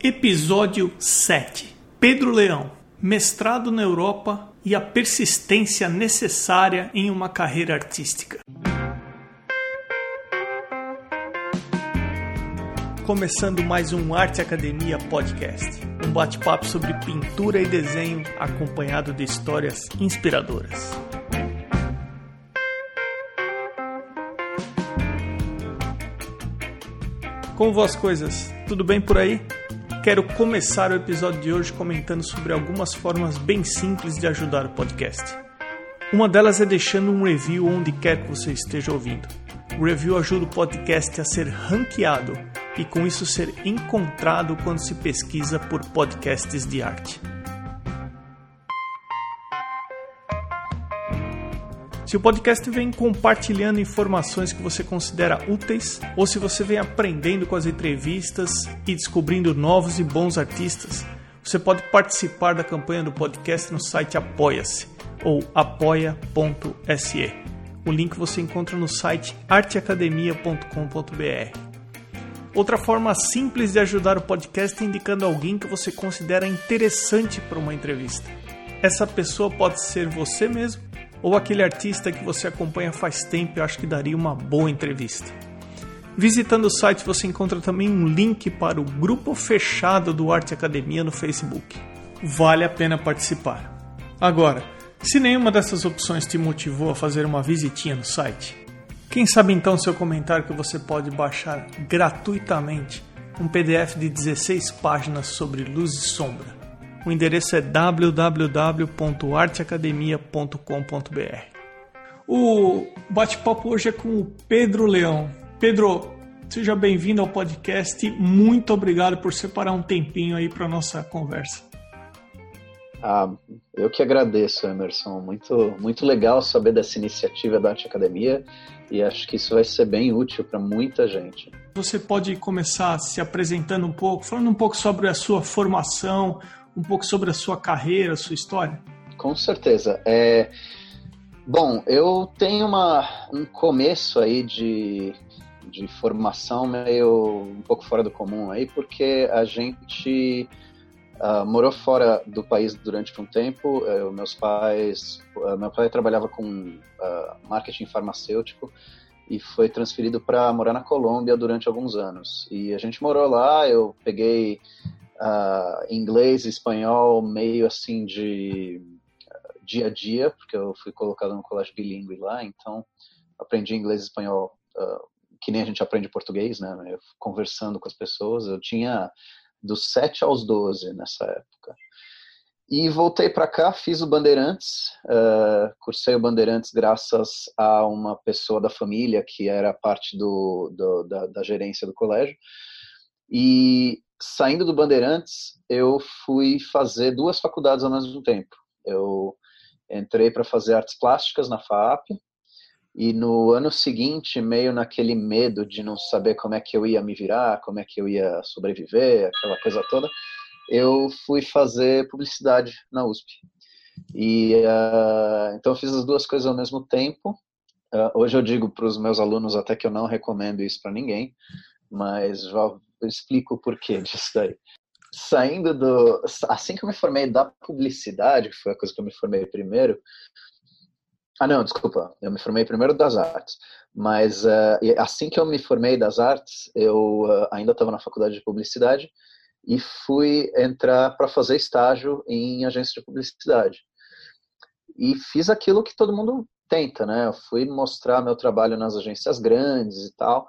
Episódio 7 Pedro Leão Mestrado na Europa e a persistência necessária em uma carreira artística. Começando mais um Arte Academia Podcast, um bate-papo sobre pintura e desenho acompanhado de histórias inspiradoras. Como vão as coisas? Tudo bem por aí? Quero começar o episódio de hoje comentando sobre algumas formas bem simples de ajudar o podcast. Uma delas é deixando um review onde quer que você esteja ouvindo. O review ajuda o podcast a ser ranqueado e com isso ser encontrado quando se pesquisa por podcasts de arte. Se o podcast vem compartilhando informações que você considera úteis, ou se você vem aprendendo com as entrevistas e descobrindo novos e bons artistas, você pode participar da campanha do podcast no site Apoia-se ou apoia.se. O link você encontra no site arteacademia.com.br. Outra forma simples de ajudar o podcast é indicando alguém que você considera interessante para uma entrevista. Essa pessoa pode ser você mesmo ou aquele artista que você acompanha faz tempo e acho que daria uma boa entrevista. Visitando o site você encontra também um link para o grupo fechado do Arte Academia no Facebook. Vale a pena participar. Agora, se nenhuma dessas opções te motivou a fazer uma visitinha no site, quem sabe então seu comentário que você pode baixar gratuitamente um PDF de 16 páginas sobre luz e sombra o endereço é www.arteacademia.com.br. O bate-papo hoje é com o Pedro Leão. Pedro, seja bem-vindo ao podcast. Muito obrigado por separar um tempinho aí para nossa conversa. Ah, eu que agradeço, Emerson. Muito, muito legal saber dessa iniciativa da Arte Academia e acho que isso vai ser bem útil para muita gente. Você pode começar se apresentando um pouco, falando um pouco sobre a sua formação, um pouco sobre a sua carreira, a sua história? Com certeza. É... Bom, eu tenho uma, um começo aí de, de formação meio um pouco fora do comum aí, porque a gente uh, morou fora do país durante um tempo. Eu, meus pais, uh, meu pai trabalhava com uh, marketing farmacêutico e foi transferido para morar na Colômbia durante alguns anos. E a gente morou lá, eu peguei uh, inglês e espanhol meio assim de uh, dia a dia, porque eu fui colocado no colégio bilíngue lá, então aprendi inglês e espanhol uh, que nem a gente aprende português, né? Eu, conversando com as pessoas. Eu tinha dos 7 aos 12 nessa época. E voltei para cá, fiz o Bandeirantes, uh, cursei o Bandeirantes graças a uma pessoa da família que era parte do, do da, da, gerência do colégio. E saindo do Bandeirantes, eu fui fazer duas faculdades ao mesmo tempo. Eu entrei para fazer artes plásticas na FAP e no ano seguinte, meio naquele medo de não saber como é que eu ia me virar, como é que eu ia sobreviver, aquela coisa toda, eu fui fazer publicidade na USP. E uh, então eu fiz as duas coisas ao mesmo tempo. Uh, hoje eu digo para os meus alunos até que eu não recomendo isso para ninguém, mas eu explico o porquê disso daí. Saindo do. Assim que eu me formei da publicidade, que foi a coisa que eu me formei primeiro. Ah, não, desculpa. Eu me formei primeiro das artes. Mas uh, assim que eu me formei das artes, eu uh, ainda estava na faculdade de publicidade e fui entrar para fazer estágio em agência de publicidade. E fiz aquilo que todo mundo tenta, né? Eu fui mostrar meu trabalho nas agências grandes e tal.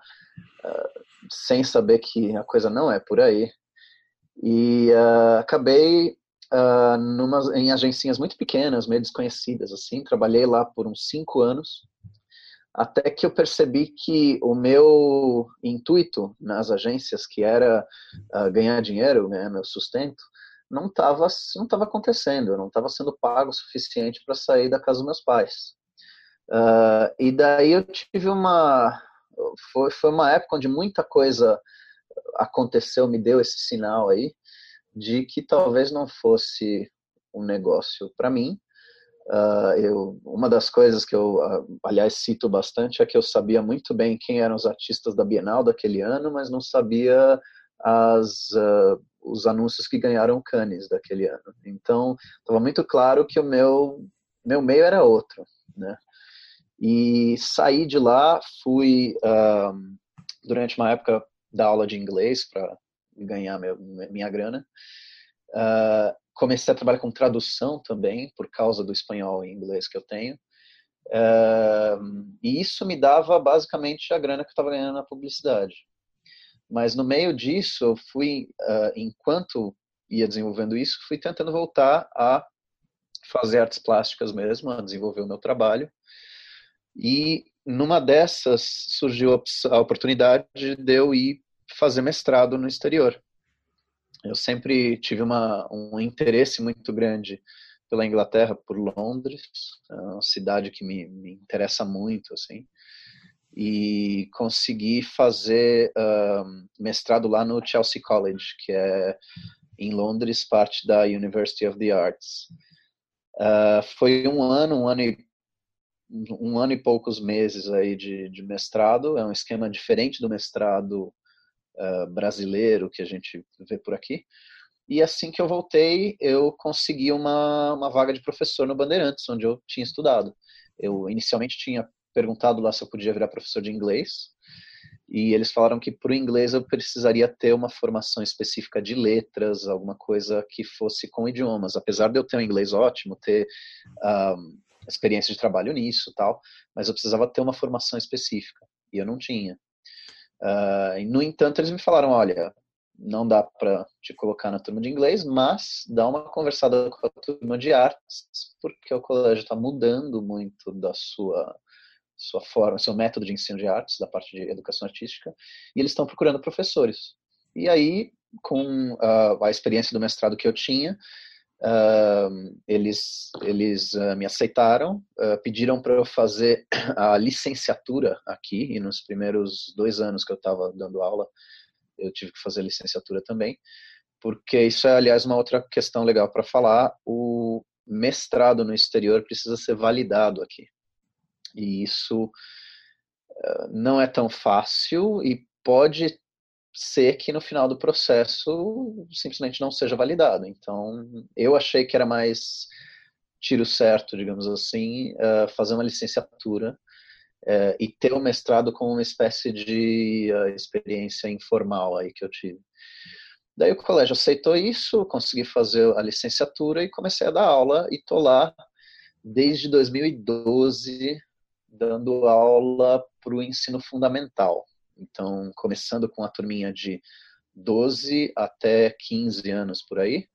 Uh, sem saber que a coisa não é por aí. E uh, acabei uh, numa, em agencinhas muito pequenas, meio desconhecidas, assim. Trabalhei lá por uns cinco anos, até que eu percebi que o meu intuito nas agências, que era uh, ganhar dinheiro, né, meu sustento, não estava não tava acontecendo, eu não estava sendo pago o suficiente para sair da casa dos meus pais. Uh, e daí eu tive uma, foi, foi uma época onde muita coisa aconteceu, me deu esse sinal aí de que talvez não fosse um negócio para mim. Uh, eu, uma das coisas que eu, uh, aliás, cito bastante é que eu sabia muito bem quem eram os artistas da Bienal daquele ano, mas não sabia as, uh, os anúncios que ganharam Cannes daquele ano. Então, estava muito claro que o meu, meu meio era outro, né? E saí de lá, fui um, durante uma época dar aula de inglês para ganhar meu, minha grana. Uh, comecei a trabalhar com tradução também, por causa do espanhol e inglês que eu tenho. Uh, e isso me dava basicamente a grana que eu estava ganhando na publicidade. Mas no meio disso, eu fui, uh, enquanto ia desenvolvendo isso, fui tentando voltar a fazer artes plásticas mesmo, a desenvolver o meu trabalho. E numa dessas surgiu a oportunidade de eu ir fazer mestrado no exterior. Eu sempre tive uma, um interesse muito grande pela Inglaterra, por Londres, é uma cidade que me, me interessa muito, assim, e consegui fazer mestrado lá no Chelsea College, que é em Londres, parte da University of the Arts. Uh, foi um ano, um ano e um ano e poucos meses aí de, de mestrado. É um esquema diferente do mestrado uh, brasileiro que a gente vê por aqui. E assim que eu voltei, eu consegui uma, uma vaga de professor no Bandeirantes, onde eu tinha estudado. Eu inicialmente tinha perguntado lá se eu podia virar professor de inglês, e eles falaram que para o inglês eu precisaria ter uma formação específica de letras, alguma coisa que fosse com idiomas. Apesar de eu ter um inglês ótimo, ter um, experiência de trabalho nisso tal, mas eu precisava ter uma formação específica, e eu não tinha. Uh, no entanto, eles me falaram, olha, não dá para te colocar na turma de inglês, mas dá uma conversada com a turma de artes, porque o colégio está mudando muito da sua sua forma, seu método de ensino de artes, da parte de educação artística, e eles estão procurando professores. E aí, com uh, a experiência do mestrado que eu tinha, uh, eles, eles uh, me aceitaram, pediram para eu fazer a licenciatura aqui, e nos primeiros dois anos que eu estava dando aula, eu tive que fazer licenciatura também, porque isso é, aliás, uma outra questão legal para falar. O mestrado no exterior precisa ser validado aqui. E isso uh, não é tão fácil e pode ser que no final do processo simplesmente não seja validado. Então, eu achei que era mais tiro certo, digamos assim, uh, fazer uma licenciatura é, e ter o mestrado como uma espécie de uh, experiência informal aí que eu tive. Daí o colégio aceitou isso, consegui fazer a licenciatura e comecei a dar aula e tô lá desde 2012 dando aula para o ensino fundamental. Então, começando com a turminha de 12 até 15 anos por aí.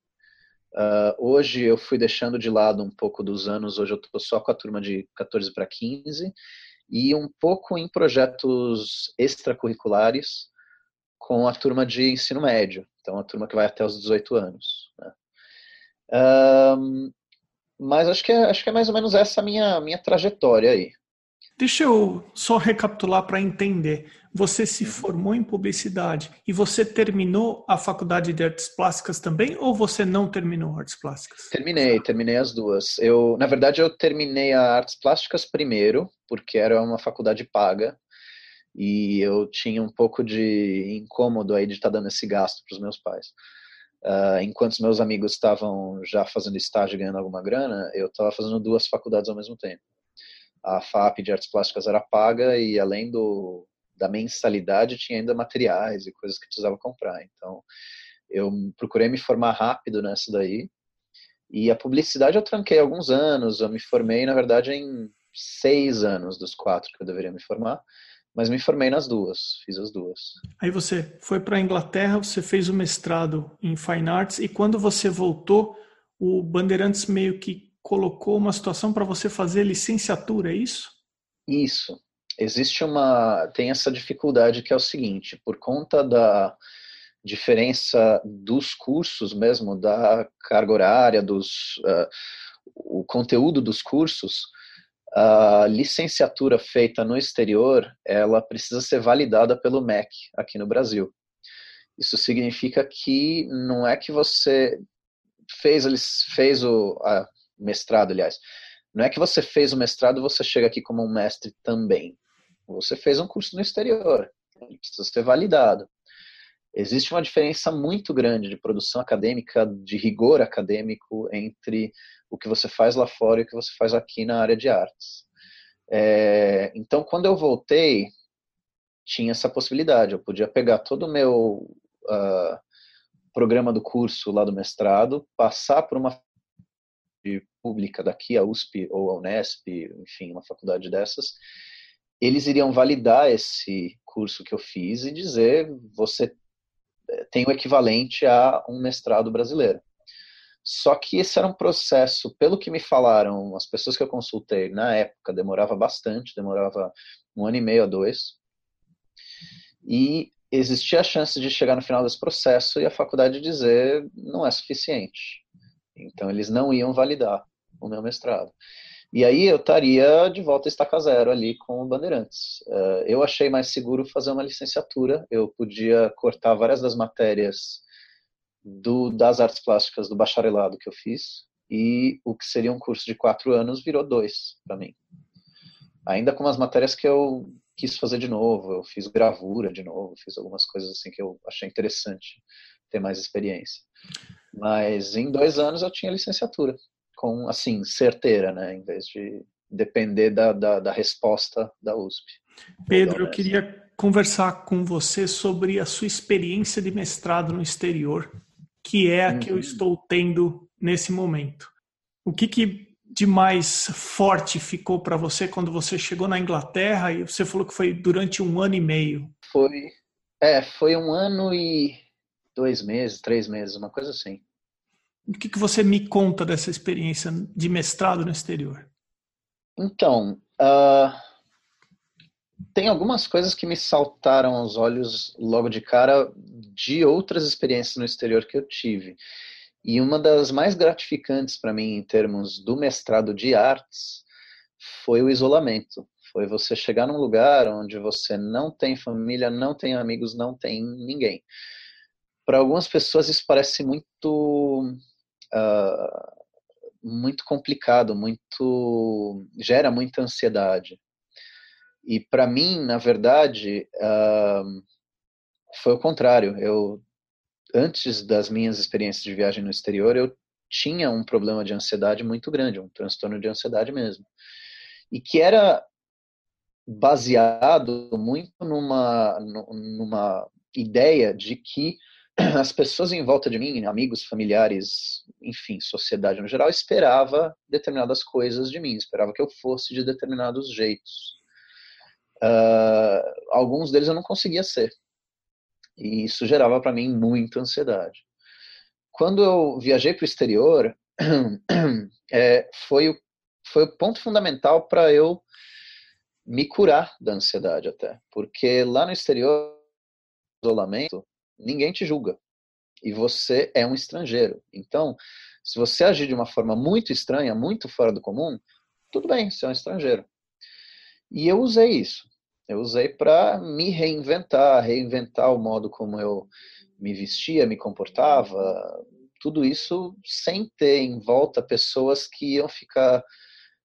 Uh, hoje eu fui deixando de lado um pouco dos anos, hoje eu estou só com a turma de 14 para 15 e um pouco em projetos extracurriculares com a turma de ensino médio, então a turma que vai até os 18 anos. Né? Um, mas acho que, é, acho que é mais ou menos essa minha, minha trajetória aí. Deixa eu só recapitular para entender. Você se uhum. formou em publicidade e você terminou a faculdade de artes plásticas também ou você não terminou artes plásticas? Terminei, terminei as duas. Eu, na verdade, eu terminei a artes plásticas primeiro, porque era uma faculdade paga e eu tinha um pouco de incômodo aí de estar tá dando esse gasto para os meus pais. Uh, enquanto os meus amigos estavam já fazendo estágio e ganhando alguma grana, eu estava fazendo duas faculdades ao mesmo tempo a FAP de artes plásticas era paga e além do, da mensalidade tinha ainda materiais e coisas que precisava comprar. Então, eu procurei me formar rápido nessa daí. E a publicidade eu tranquei alguns anos. Eu me formei, na verdade, em seis anos dos quatro que eu deveria me formar. Mas me formei nas duas, fiz as duas. Aí você foi para a Inglaterra, você fez o mestrado em Fine Arts e quando você voltou, o Bandeirantes meio que colocou uma situação para você fazer licenciatura, é isso? Isso. Existe uma. Tem essa dificuldade que é o seguinte: por conta da diferença dos cursos mesmo, da carga horária, dos, uh, o conteúdo dos cursos, a licenciatura feita no exterior, ela precisa ser validada pelo MEC aqui no Brasil. Isso significa que não é que você fez, fez o, a, mestrado, aliás. Não é que você fez o mestrado você chega aqui como um mestre também. Você fez um curso no exterior, precisa ser validado. existe uma diferença muito grande de produção acadêmica, de rigor acadêmico entre o que você faz lá fora e o que você faz aqui na área de artes. É, então, quando eu voltei, tinha essa possibilidade. Eu podia pegar todo o meu uh, programa do curso lá do mestrado, passar por uma pública daqui, a USP ou a Unesp, enfim, uma faculdade dessas, eles iriam validar esse curso que eu fiz e dizer você eh, tem o equivalente a um mestrado brasileiro. Só que esse era um processo, pelo que me falaram, as pessoas que eu consultei na época, demorava bastante, demorava um ano e meio a dois. E existia a chance de chegar no final desse processo e a faculdade dizer não é suficiente. Então eles não iam validar o meu mestrado. E aí eu estaria de volta a estaca zero ali com o Bandeirantes. Uh, eu achei mais seguro fazer uma licenciatura. Eu podia cortar várias das matérias do, das artes plásticas do bacharelado que eu fiz e o que seria um curso de quatro anos virou dois para mim. Ainda com as matérias que eu quis fazer de novo, eu fiz gravura de novo, fiz algumas coisas assim que eu achei interessante ter mais experiência. Mas em dois anos eu tinha licenciatura com, assim, certeira, né? Em vez de depender da, da, da resposta da USP. Pedro, eu queria conversar com você sobre a sua experiência de mestrado no exterior, que é a uhum. que eu uhum. estou tendo nesse momento. O que, que de mais forte ficou para você quando você chegou na Inglaterra e você falou que foi durante um ano e meio? Foi, é, foi um ano e dois meses, três meses, uma coisa assim. O que, que você me conta dessa experiência de mestrado no exterior? Então, uh, tem algumas coisas que me saltaram aos olhos logo de cara de outras experiências no exterior que eu tive. E uma das mais gratificantes para mim em termos do mestrado de artes foi o isolamento. Foi você chegar num lugar onde você não tem família, não tem amigos, não tem ninguém. Para algumas pessoas isso parece muito uh, muito complicado, muito gera muita ansiedade. E para mim, na verdade, uh, foi o contrário. Eu antes das minhas experiências de viagem no exterior, eu tinha um problema de ansiedade muito grande, um transtorno de ansiedade mesmo. E que era baseado muito numa, numa ideia de que as pessoas em volta de mim, amigos, familiares, enfim, sociedade no geral, esperava determinadas coisas de mim, esperava que eu fosse de determinados jeitos. Uh, alguns deles eu não conseguia ser. E isso gerava para mim muita ansiedade. Quando eu viajei para o exterior, é, foi, o, foi o ponto fundamental para eu me curar da ansiedade até. Porque lá no exterior, isolamento, ninguém te julga. E você é um estrangeiro. Então, se você agir de uma forma muito estranha, muito fora do comum, tudo bem, você é um estrangeiro. E eu usei isso. Eu usei para me reinventar, reinventar o modo como eu me vestia, me comportava, tudo isso sem ter em volta pessoas que iam ficar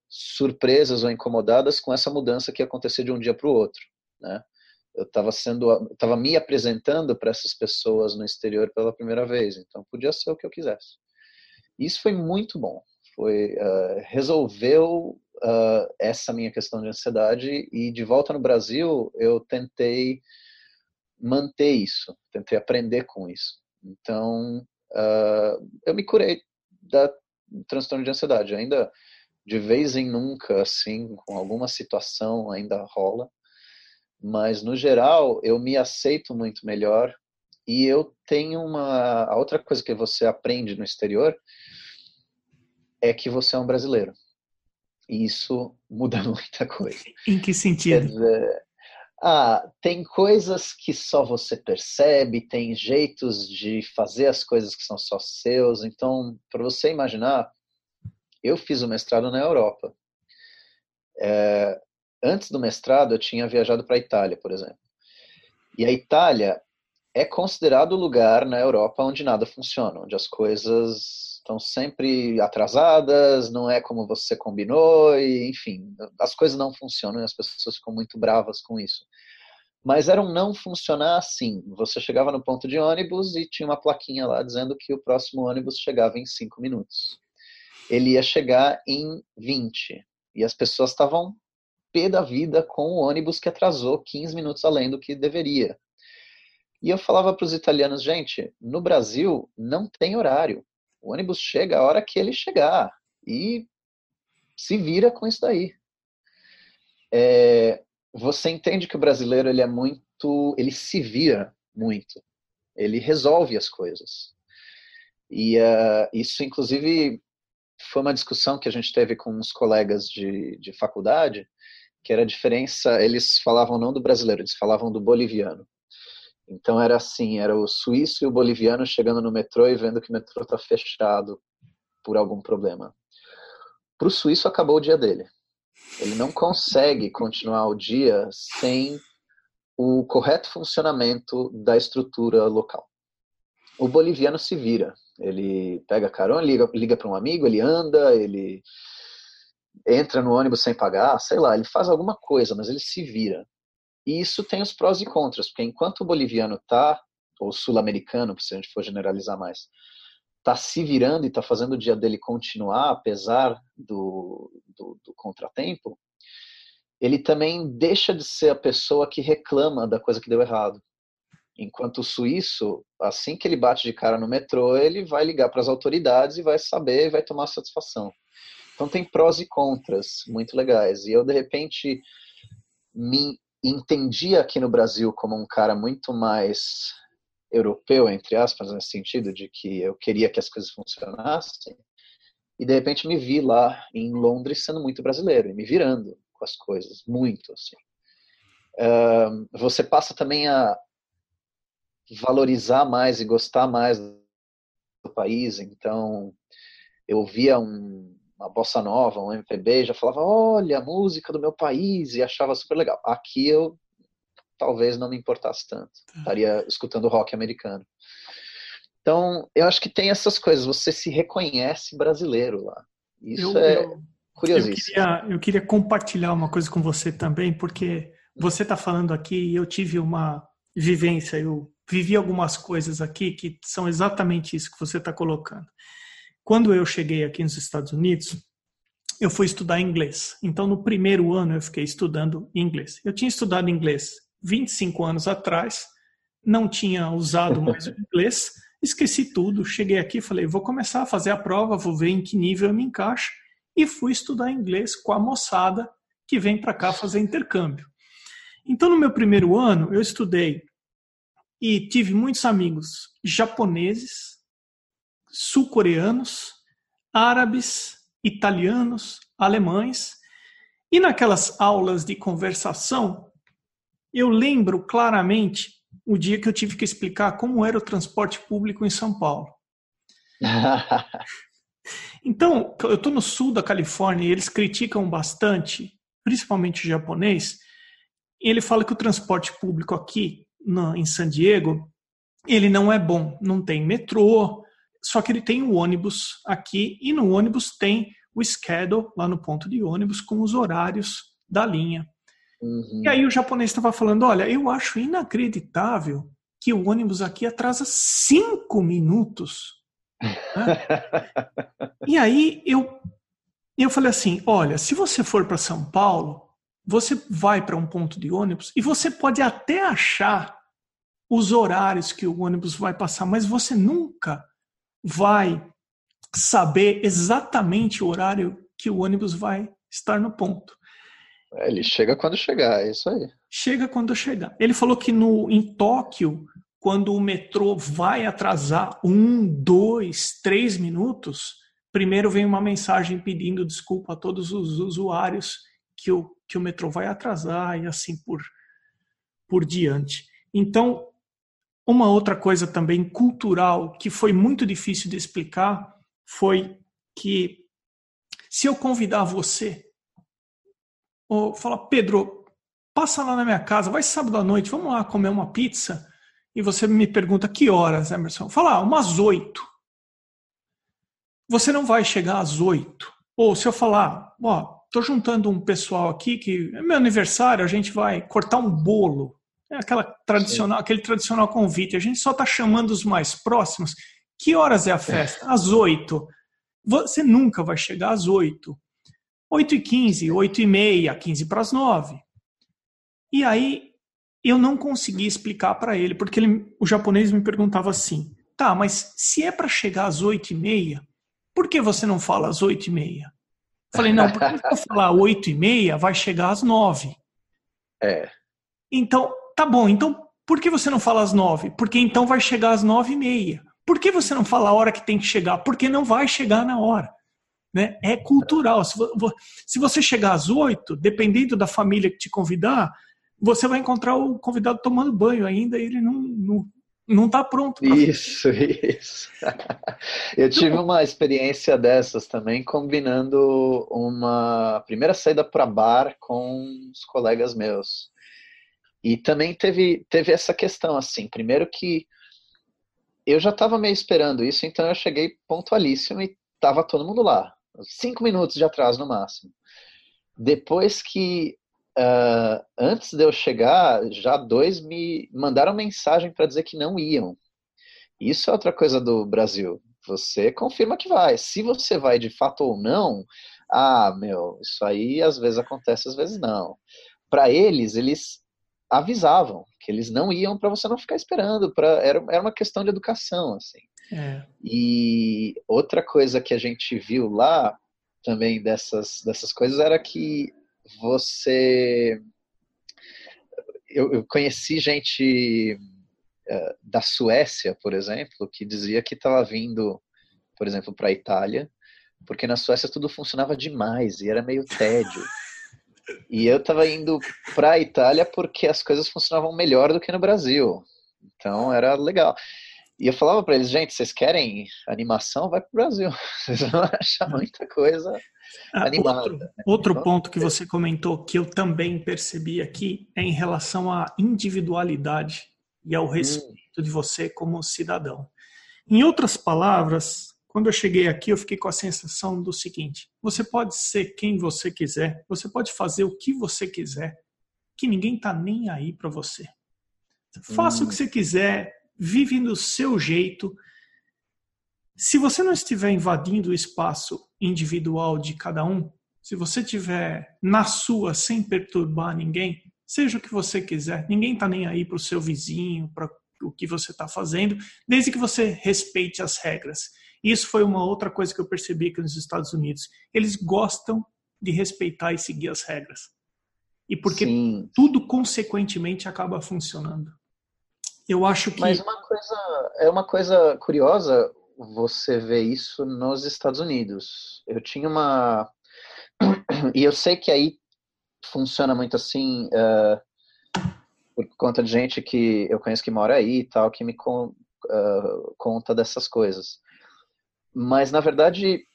surpresas ou incomodadas com essa mudança que ia acontecer de um dia para o outro, né? Eu estava sendo, estava me apresentando para essas pessoas no exterior pela primeira vez, então podia ser o que eu quisesse. Isso foi muito bom, foi uh, resolveu uh, essa minha questão de ansiedade e de volta no Brasil eu tentei manter isso, tentei aprender com isso. Então uh, eu me curei da transtorno de ansiedade, ainda de vez em nunca, assim, com alguma situação ainda rola, mas no geral eu me aceito muito melhor e eu tenho uma a outra coisa que você aprende no exterior é que você é um brasileiro e isso muda muita coisa. Em que sentido? Dizer, ah, tem coisas que só você percebe, tem jeitos de fazer as coisas que são só seus. Então, para você imaginar, eu fiz o mestrado na Europa. É, antes do mestrado, eu tinha viajado para a Itália, por exemplo. E a Itália é considerado o lugar na Europa onde nada funciona, onde as coisas estão sempre atrasadas, não é como você combinou, e enfim, as coisas não funcionam e as pessoas ficam muito bravas com isso. Mas era um não funcionar assim. Você chegava no ponto de ônibus e tinha uma plaquinha lá dizendo que o próximo ônibus chegava em cinco minutos. Ele ia chegar em 20. E as pessoas estavam pé da vida com o ônibus que atrasou 15 minutos além do que deveria. E eu falava para os italianos, gente, no Brasil não tem horário. O ônibus chega a hora que ele chegar. E se vira com isso daí. É, você entende que o brasileiro ele é muito, ele se vira muito, ele resolve as coisas. E uh, isso, inclusive, foi uma discussão que a gente teve com uns colegas de, de faculdade, que era a diferença, eles falavam não do brasileiro, eles falavam do boliviano. Então era assim, era o suíço e o boliviano chegando no metrô e vendo que o metrô está fechado por algum problema. Para o suíço acabou o dia dele. Ele não consegue continuar o dia sem o correto funcionamento da estrutura local. O boliviano se vira. Ele pega carona, liga, liga para um amigo, ele anda, ele entra no ônibus sem pagar, sei lá, ele faz alguma coisa, mas ele se vira. E isso tem os prós e contras, porque enquanto o boliviano está, ou sul-americano, se a gente for generalizar mais, está se virando e está fazendo o dia dele continuar, apesar do, do, do, contratempo, ele também deixa de ser a pessoa que reclama da coisa que deu errado. Enquanto o suíço, assim que ele bate de cara no metrô, ele vai ligar para as autoridades e vai saber vai tomar satisfação. Então tem prós e contras muito legais. E eu, de repente, me entendi aqui no Brasil como um cara muito mais europeu, entre aspas, nesse sentido, de que eu queria que as coisas funcionassem, e de repente me vi lá em Londres sendo muito brasileiro, e me virando com as coisas, muito, assim. Você passa também a valorizar mais e gostar mais do país, então eu via um, uma bossa nova, um MPB, já falava, olha, música do meu país, e achava super legal. Aqui eu talvez não me importasse tanto. Tá. Estaria escutando rock americano. Então, eu acho que tem essas coisas. Você se reconhece brasileiro lá. Isso eu, é eu, curiosíssimo. Eu queria, eu queria compartilhar uma coisa com você também, porque você está falando aqui e eu tive uma vivência, eu vivi algumas coisas aqui que são exatamente isso que você está colocando. Quando eu cheguei aqui nos Estados Unidos, eu fui estudar inglês. Então, no primeiro ano, eu fiquei estudando inglês. Eu tinha estudado inglês 25 anos atrás, não tinha usado mais o inglês, esqueci tudo, cheguei aqui, falei, vou começar a fazer a prova, vou ver em que nível eu me encaixo, e fui estudar inglês com a moçada que vem para cá fazer intercâmbio. Então, no meu primeiro ano, eu estudei e tive muitos amigos japoneses, sul-coreanos, árabes, italianos, alemães, e naquelas aulas de conversação, eu lembro claramente o dia que eu tive que explicar como era o transporte público em São Paulo. então, eu estou no sul da Califórnia e eles criticam bastante, principalmente o japonês. ele fala que o transporte público aqui no, em San Diego ele não é bom, não tem metrô, só que ele tem o ônibus aqui e no ônibus tem o schedule lá no ponto de ônibus com os horários da linha. Uhum. E aí o japonês estava falando: olha, eu acho inacreditável que o ônibus aqui atrasa cinco minutos. Né? e aí eu, eu falei assim: olha, se você for para São Paulo, você vai para um ponto de ônibus e você pode até achar os horários que o ônibus vai passar, mas você nunca vai saber exatamente o horário que o ônibus vai estar no ponto. É, ele chega quando chegar, é isso aí. Chega quando chegar. Ele falou que no, em Tóquio, quando o metrô vai atrasar um, dois, três minutos, primeiro vem uma mensagem pedindo desculpa a todos os usuários que o, que o metrô vai atrasar e assim por, por diante. Então, uma outra coisa também cultural que foi muito difícil de explicar foi que se eu convidar você ou fala, Pedro, passa lá na minha casa, vai sábado à noite, vamos lá comer uma pizza. E você me pergunta que horas, Emerson? Fala, ah, umas oito. Você não vai chegar às oito. Ou se eu falar, ó, tô juntando um pessoal aqui que é meu aniversário, a gente vai cortar um bolo. É aquela tradicional, aquele tradicional convite. A gente só está chamando os mais próximos. Que horas é a festa? Às oito. Você nunca vai chegar às oito. Oito e quinze, oito e meia, quinze para as nove. E aí eu não consegui explicar para ele, porque ele, o japonês me perguntava assim: tá, mas se é para chegar às oito e meia, por que você não fala às oito e meia? Falei, não, porque se eu falar oito e meia, vai chegar às nove. É. Então, tá bom, então por que você não fala às nove? Porque então vai chegar às nove e meia. Por que você não fala a hora que tem que chegar? Porque não vai chegar na hora. Né? É cultural. Se você chegar às oito, dependendo da família que te convidar, você vai encontrar o convidado tomando banho ainda e ele não, não, não está pronto. Isso, isso. Eu tive uma experiência dessas também, combinando uma primeira saída para bar com os colegas meus. E também teve, teve essa questão, assim, primeiro que eu já estava meio esperando isso, então eu cheguei pontualíssimo e estava todo mundo lá. Cinco minutos de atraso no máximo. Depois que Uh, antes de eu chegar, já dois me mandaram mensagem para dizer que não iam. Isso é outra coisa do Brasil. Você confirma que vai. Se você vai de fato ou não, ah, meu, isso aí às vezes acontece, às vezes não. Para eles, eles avisavam que eles não iam para você não ficar esperando. Pra, era, era uma questão de educação, assim. É. E outra coisa que a gente viu lá também dessas, dessas coisas era que você. Eu, eu conheci gente uh, da Suécia, por exemplo, que dizia que estava vindo, por exemplo, para a Itália, porque na Suécia tudo funcionava demais e era meio tédio. E eu estava indo para a Itália porque as coisas funcionavam melhor do que no Brasil. Então era legal. E eu falava para eles, gente, vocês querem animação? Vai para o Brasil. Vocês vão achar muita coisa ah, animada. Outro, né? outro então, ponto que é. você comentou que eu também percebi aqui é em relação à individualidade e ao hum. respeito hum. de você como cidadão. Em outras palavras, quando eu cheguei aqui, eu fiquei com a sensação do seguinte: você pode ser quem você quiser, você pode fazer o que você quiser, que ninguém está nem aí para você. Faça hum. o que hum. você quiser, vive do seu jeito. Se você não estiver invadindo o espaço individual de cada um, se você estiver na sua sem perturbar ninguém, seja o que você quiser, ninguém está nem aí para o seu vizinho, para o que você está fazendo, desde que você respeite as regras. Isso foi uma outra coisa que eu percebi aqui nos Estados Unidos. Eles gostam de respeitar e seguir as regras. E porque Sim. tudo consequentemente acaba funcionando. Eu acho que. Mas uma coisa, é uma coisa curiosa você ver isso nos Estados Unidos. Eu tinha uma. E eu sei que aí funciona muito assim, uh, por conta de gente que eu conheço que mora aí e tal, que me con uh, conta dessas coisas. Mas, na verdade,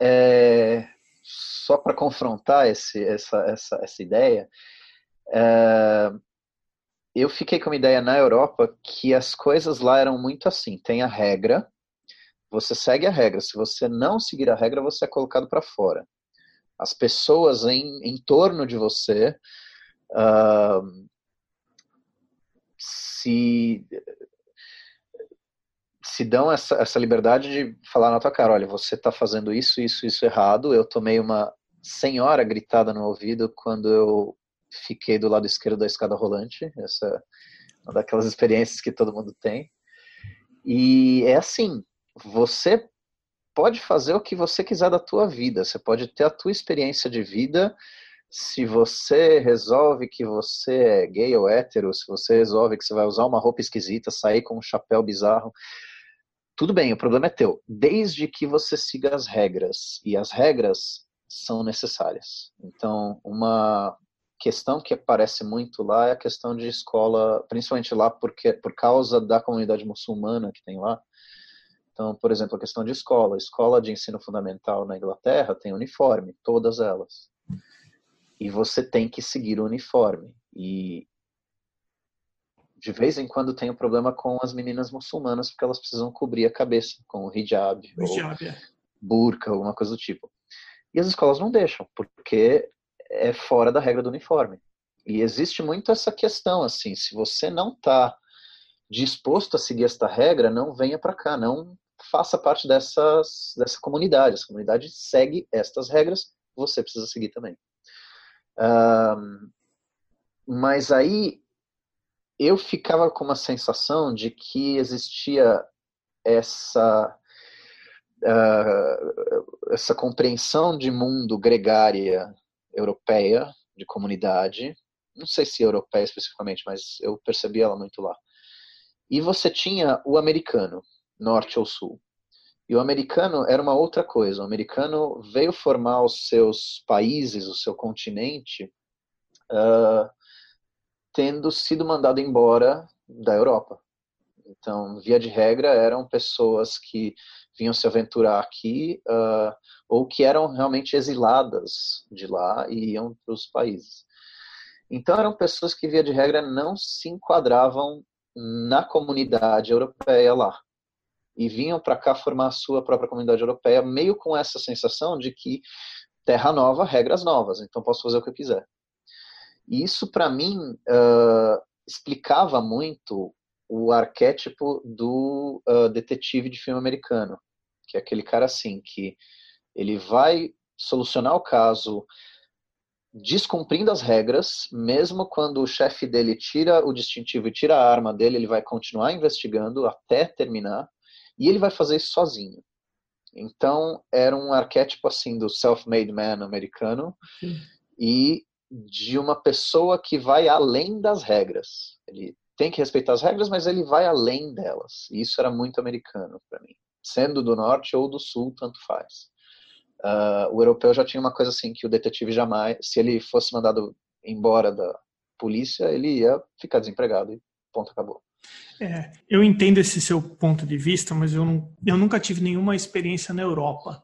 é, só para confrontar esse, essa, essa, essa ideia, é, eu fiquei com uma ideia na Europa que as coisas lá eram muito assim: tem a regra, você segue a regra. Se você não seguir a regra, você é colocado para fora. As pessoas em, em torno de você uh, se se dão essa, essa liberdade de falar na tua cara, olha, você está fazendo isso, isso, isso errado. Eu tomei uma senhora gritada no ouvido quando eu fiquei do lado esquerdo da escada rolante. Essa é uma daquelas experiências que todo mundo tem. E é assim, você pode fazer o que você quiser da tua vida. Você pode ter a tua experiência de vida. Se você resolve que você é gay ou hétero, se você resolve que você vai usar uma roupa esquisita, sair com um chapéu bizarro, tudo bem, o problema é teu, desde que você siga as regras. E as regras são necessárias. Então, uma questão que aparece muito lá é a questão de escola, principalmente lá porque, por causa da comunidade muçulmana que tem lá. Então, por exemplo, a questão de escola. Escola de ensino fundamental na Inglaterra tem uniforme, todas elas. E você tem que seguir o uniforme. E de vez em quando tem um problema com as meninas muçulmanas, porque elas precisam cobrir a cabeça com o hijab, hijab ou é. burca, alguma coisa do tipo. E as escolas não deixam, porque é fora da regra do uniforme. E existe muito essa questão, assim, se você não está disposto a seguir esta regra, não venha para cá, não faça parte dessas, dessa comunidade. Essa comunidade segue estas regras, você precisa seguir também. Um, mas aí eu ficava com uma sensação de que existia essa uh, essa compreensão de mundo gregária europeia de comunidade. Não sei se europeia especificamente mas eu percebi ela muito lá. E você tinha o americano norte ou sul. E o americano era uma outra coisa. O americano veio formar os seus países o seu continente uh, tendo sido mandado embora da Europa então, via de regra, eram pessoas que vinham se aventurar aqui uh, ou que eram realmente exiladas de lá e iam para os países. Então, eram pessoas que, via de regra, não se enquadravam na comunidade europeia lá. E vinham para cá formar a sua própria comunidade europeia, meio com essa sensação de que terra nova, regras novas, então posso fazer o que eu quiser. E isso, para mim, uh, explicava muito o arquétipo do uh, detetive de filme americano, que é aquele cara assim que ele vai solucionar o caso descumprindo as regras, mesmo quando o chefe dele tira o distintivo e tira a arma dele, ele vai continuar investigando até terminar, e ele vai fazer isso sozinho. Então, era um arquétipo assim do self-made man americano Sim. e de uma pessoa que vai além das regras. Ele tem que respeitar as regras, mas ele vai além delas. E isso era muito americano para mim. Sendo do norte ou do sul, tanto faz. Uh, o europeu já tinha uma coisa assim, que o detetive jamais, se ele fosse mandado embora da polícia, ele ia ficar desempregado e ponto, acabou. É, eu entendo esse seu ponto de vista, mas eu, não, eu nunca tive nenhuma experiência na Europa.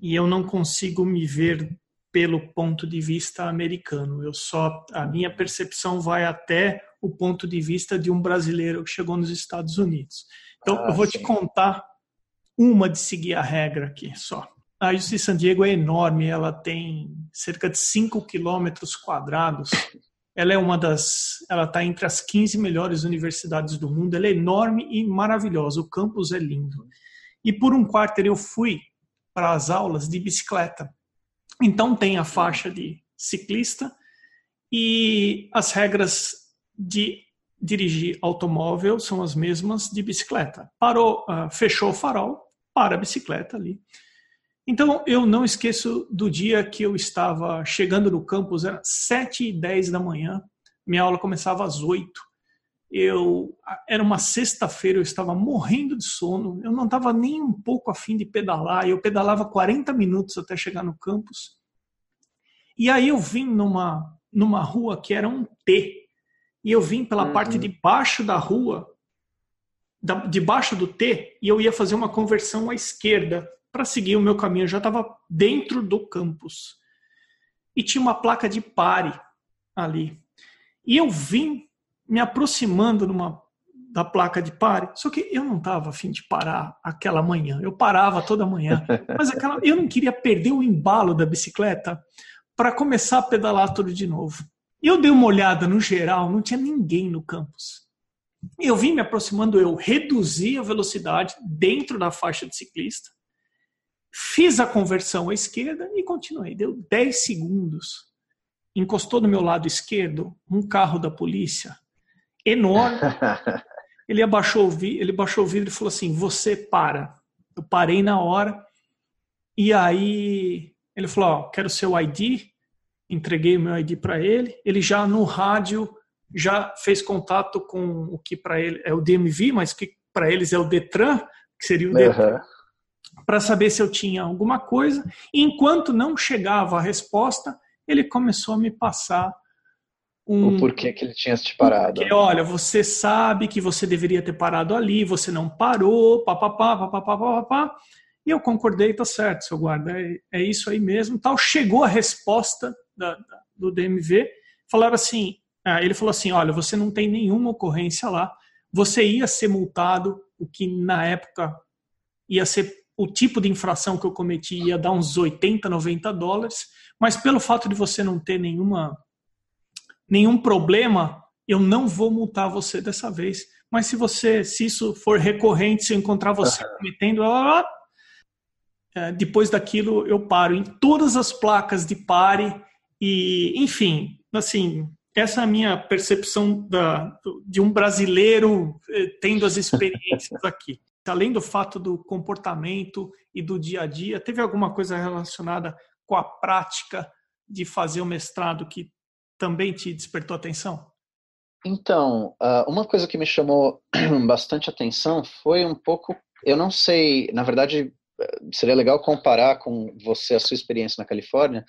E eu não consigo me ver pelo ponto de vista americano. Eu só a minha percepção vai até o ponto de vista de um brasileiro que chegou nos Estados Unidos. Então, ah, eu vou sim. te contar uma de seguir a regra aqui só. A UC San Diego é enorme, ela tem cerca de 5 quilômetros quadrados. Ela é uma das, ela está entre as 15 melhores universidades do mundo. Ela é enorme e maravilhosa. O campus é lindo. E por um quarter eu fui para as aulas de bicicleta. Então tem a faixa de ciclista e as regras de dirigir automóvel são as mesmas de bicicleta. Parou, uh, fechou o farol, para a bicicleta ali. Então, eu não esqueço do dia que eu estava chegando no campus, era 7 e 10 da manhã, minha aula começava às 8. Eu, era uma sexta-feira, eu estava morrendo de sono, eu não estava nem um pouco afim de pedalar, eu pedalava 40 minutos até chegar no campus. E aí eu vim numa, numa rua que era um T, e eu vim pela uhum. parte de baixo da rua, da, debaixo do T, e eu ia fazer uma conversão à esquerda para seguir o meu caminho. Eu já estava dentro do campus. E tinha uma placa de pare ali. E eu vim me aproximando numa, da placa de pare, só que eu não estava afim de parar aquela manhã. Eu parava toda manhã, mas aquela, eu não queria perder o embalo da bicicleta para começar a pedalar tudo de novo. Eu dei uma olhada no geral, não tinha ninguém no campus. Eu vim me aproximando, eu reduzi a velocidade dentro da faixa de ciclista, fiz a conversão à esquerda e continuei. Deu 10 segundos. Encostou do meu lado esquerdo um carro da polícia, enorme. Ele abaixou o vidro, ele baixou o vidro e falou assim: Você para. Eu parei na hora. E aí ele falou: Ó, quero seu ID entreguei o meu ID para ele. Ele já no rádio já fez contato com o que para ele é o DMV, mas que para eles é o Detran, que seria o Detran, uhum. para saber se eu tinha alguma coisa. E enquanto não chegava a resposta, ele começou a me passar um, o porquê que ele tinha te parado. Porque, olha, você sabe que você deveria ter parado ali, você não parou, papapá, papapá, papapá. E eu concordei, tá certo, seu guarda, é, é isso aí mesmo. Tal. Chegou a resposta da, da, do DMV, falaram assim, ah, ele falou assim, olha, você não tem nenhuma ocorrência lá, você ia ser multado, o que na época ia ser o tipo de infração que eu cometi ia dar uns 80, 90 dólares, mas pelo fato de você não ter nenhuma nenhum problema, eu não vou multar você dessa vez. Mas se você, se isso for recorrente, se eu encontrar você cometendo, é, depois daquilo eu paro em todas as placas de pare e, enfim, assim, essa é a minha percepção da, de um brasileiro eh, tendo as experiências aqui. Além do fato do comportamento e do dia a dia, teve alguma coisa relacionada com a prática de fazer o mestrado que também te despertou atenção? Então, ah, uma coisa que me chamou bastante atenção foi um pouco, eu não sei, na verdade, eh, seria legal comparar com você a sua experiência na Califórnia,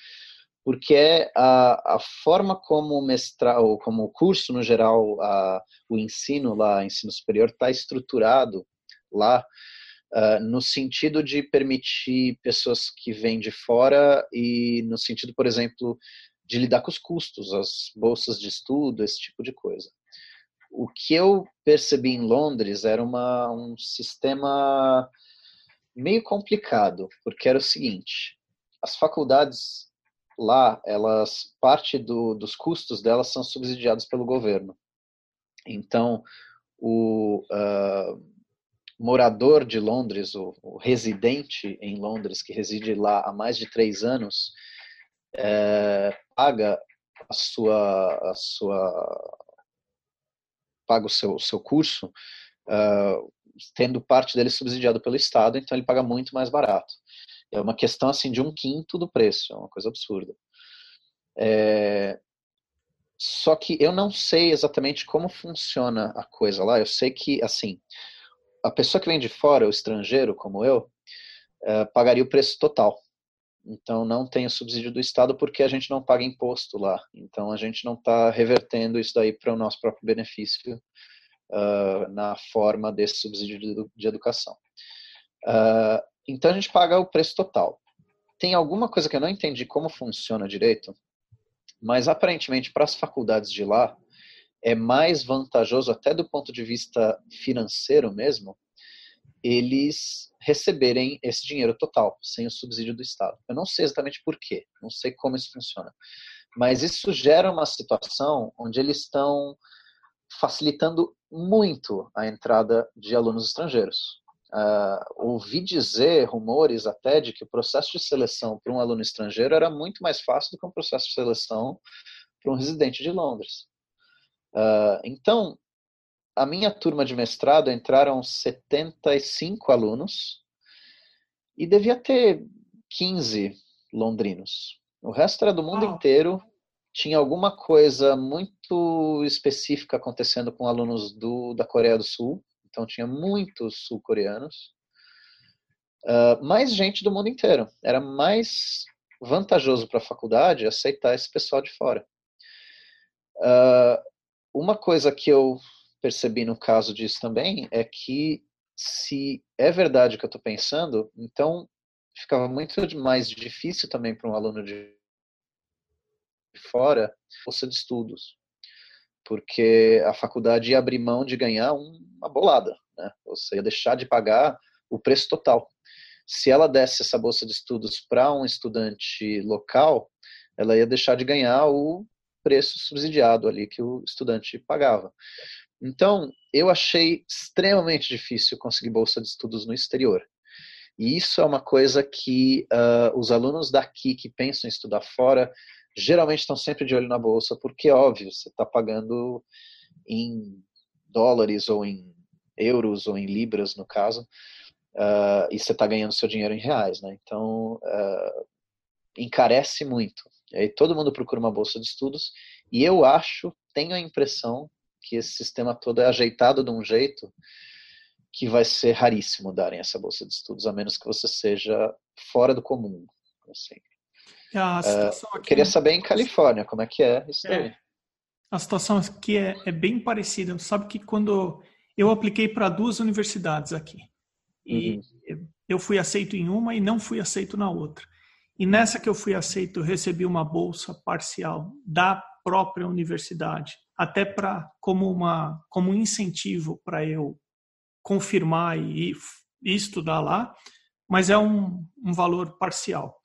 porque é a, a forma como o mestrado, como o curso no geral, a, o ensino lá, ensino superior, está estruturado lá, uh, no sentido de permitir pessoas que vêm de fora e no sentido, por exemplo, de lidar com os custos, as bolsas de estudo, esse tipo de coisa. O que eu percebi em Londres era uma, um sistema meio complicado, porque era o seguinte: as faculdades lá, elas parte do, dos custos delas são subsidiados pelo governo. Então, o uh, morador de Londres, o, o, residente em Londres que reside lá há mais de três anos, é, paga a sua, a sua paga o seu, seu curso, tendo parte dele subsidiado pelo Estado, então ele paga muito mais barato. É uma questão assim de um quinto do preço, é uma coisa absurda. É... Só que eu não sei exatamente como funciona a coisa lá. Eu sei que, assim, a pessoa que vem de fora, o estrangeiro, como eu, é, pagaria o preço total. Então não tem o subsídio do Estado porque a gente não paga imposto lá. Então a gente não está revertendo isso daí para o nosso próprio benefício uh, na forma desse subsídio de, educação. Uh, então a gente paga o preço total. Tem alguma coisa que eu não entendi como funciona direito, mas aparentemente para as faculdades de lá é mais vantajoso até do ponto de vista financeiro mesmo, eles receberem esse dinheiro total, sem o subsídio do Estado. Eu não sei exatamente por quê, não sei como isso funciona. Mas isso gera uma situação onde eles estão facilitando muito a entrada de alunos estrangeiros. Uh, ouvi dizer rumores até de que o processo de seleção para um aluno estrangeiro era muito mais fácil do que um processo de seleção para um residente de Londres. Uh, então, a minha turma de mestrado entraram 75 alunos e devia ter 15 londrinos. O resto era do mundo inteiro. Tinha alguma coisa muito específica acontecendo com alunos do, da Coreia do Sul, então tinha muitos sul-coreanos, uh, mais gente do mundo inteiro. Era mais vantajoso para a faculdade aceitar esse pessoal de fora. Uh, uma coisa que eu percebi no caso disso também é que se é verdade o que eu estou pensando, então ficava muito mais difícil também para um aluno de fora bolsa de estudos porque a faculdade ia abrir mão de ganhar uma bolada, né? Você ia deixar de pagar o preço total. Se ela desse essa bolsa de estudos para um estudante local, ela ia deixar de ganhar o preço subsidiado ali que o estudante pagava. Então, eu achei extremamente difícil conseguir bolsa de estudos no exterior. E isso é uma coisa que uh, os alunos daqui que pensam em estudar fora geralmente estão sempre de olho na bolsa, porque, óbvio, você está pagando em dólares ou em euros ou em libras, no caso, uh, e você está ganhando seu dinheiro em reais, né? Então, uh, encarece muito. E aí todo mundo procura uma bolsa de estudos, e eu acho, tenho a impressão que esse sistema todo é ajeitado de um jeito que vai ser raríssimo darem essa bolsa de estudos, a menos que você seja fora do comum. Assim. Uh, queria é saber em Califórnia como é que é isso é. A situação aqui é, é bem parecida. Sabe que quando eu apliquei para duas universidades aqui e uhum. eu fui aceito em uma e não fui aceito na outra. E nessa que eu fui aceito, eu recebi uma bolsa parcial da própria universidade, até para como uma como um incentivo para eu confirmar e, e, estudar lá, mas é um, um valor parcial.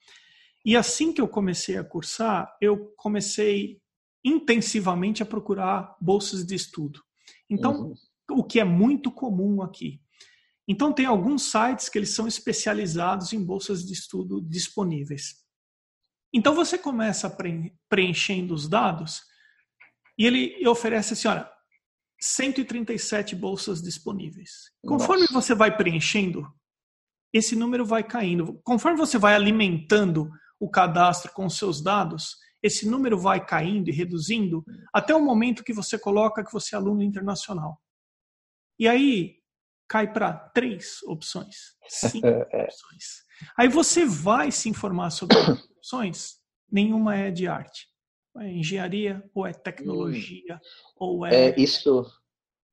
E assim que eu comecei a cursar, eu comecei intensivamente a procurar bolsas de estudo. Então, uhum. o que é muito comum aqui. Então, tem alguns sites que eles são especializados em bolsas de estudo disponíveis. Então, você começa preenchendo os dados e ele oferece assim, olha, 137 bolsas disponíveis. Conforme Nossa. você vai preenchendo, esse número vai caindo. Conforme você vai alimentando o cadastro com seus dados, esse número vai caindo e reduzindo até o momento que você coloca que você é aluno internacional. E aí cai para três opções, cinco é. opções. Aí você vai se informar sobre as opções, nenhuma é de arte. É engenharia ou é tecnologia hum. ou é... é isso.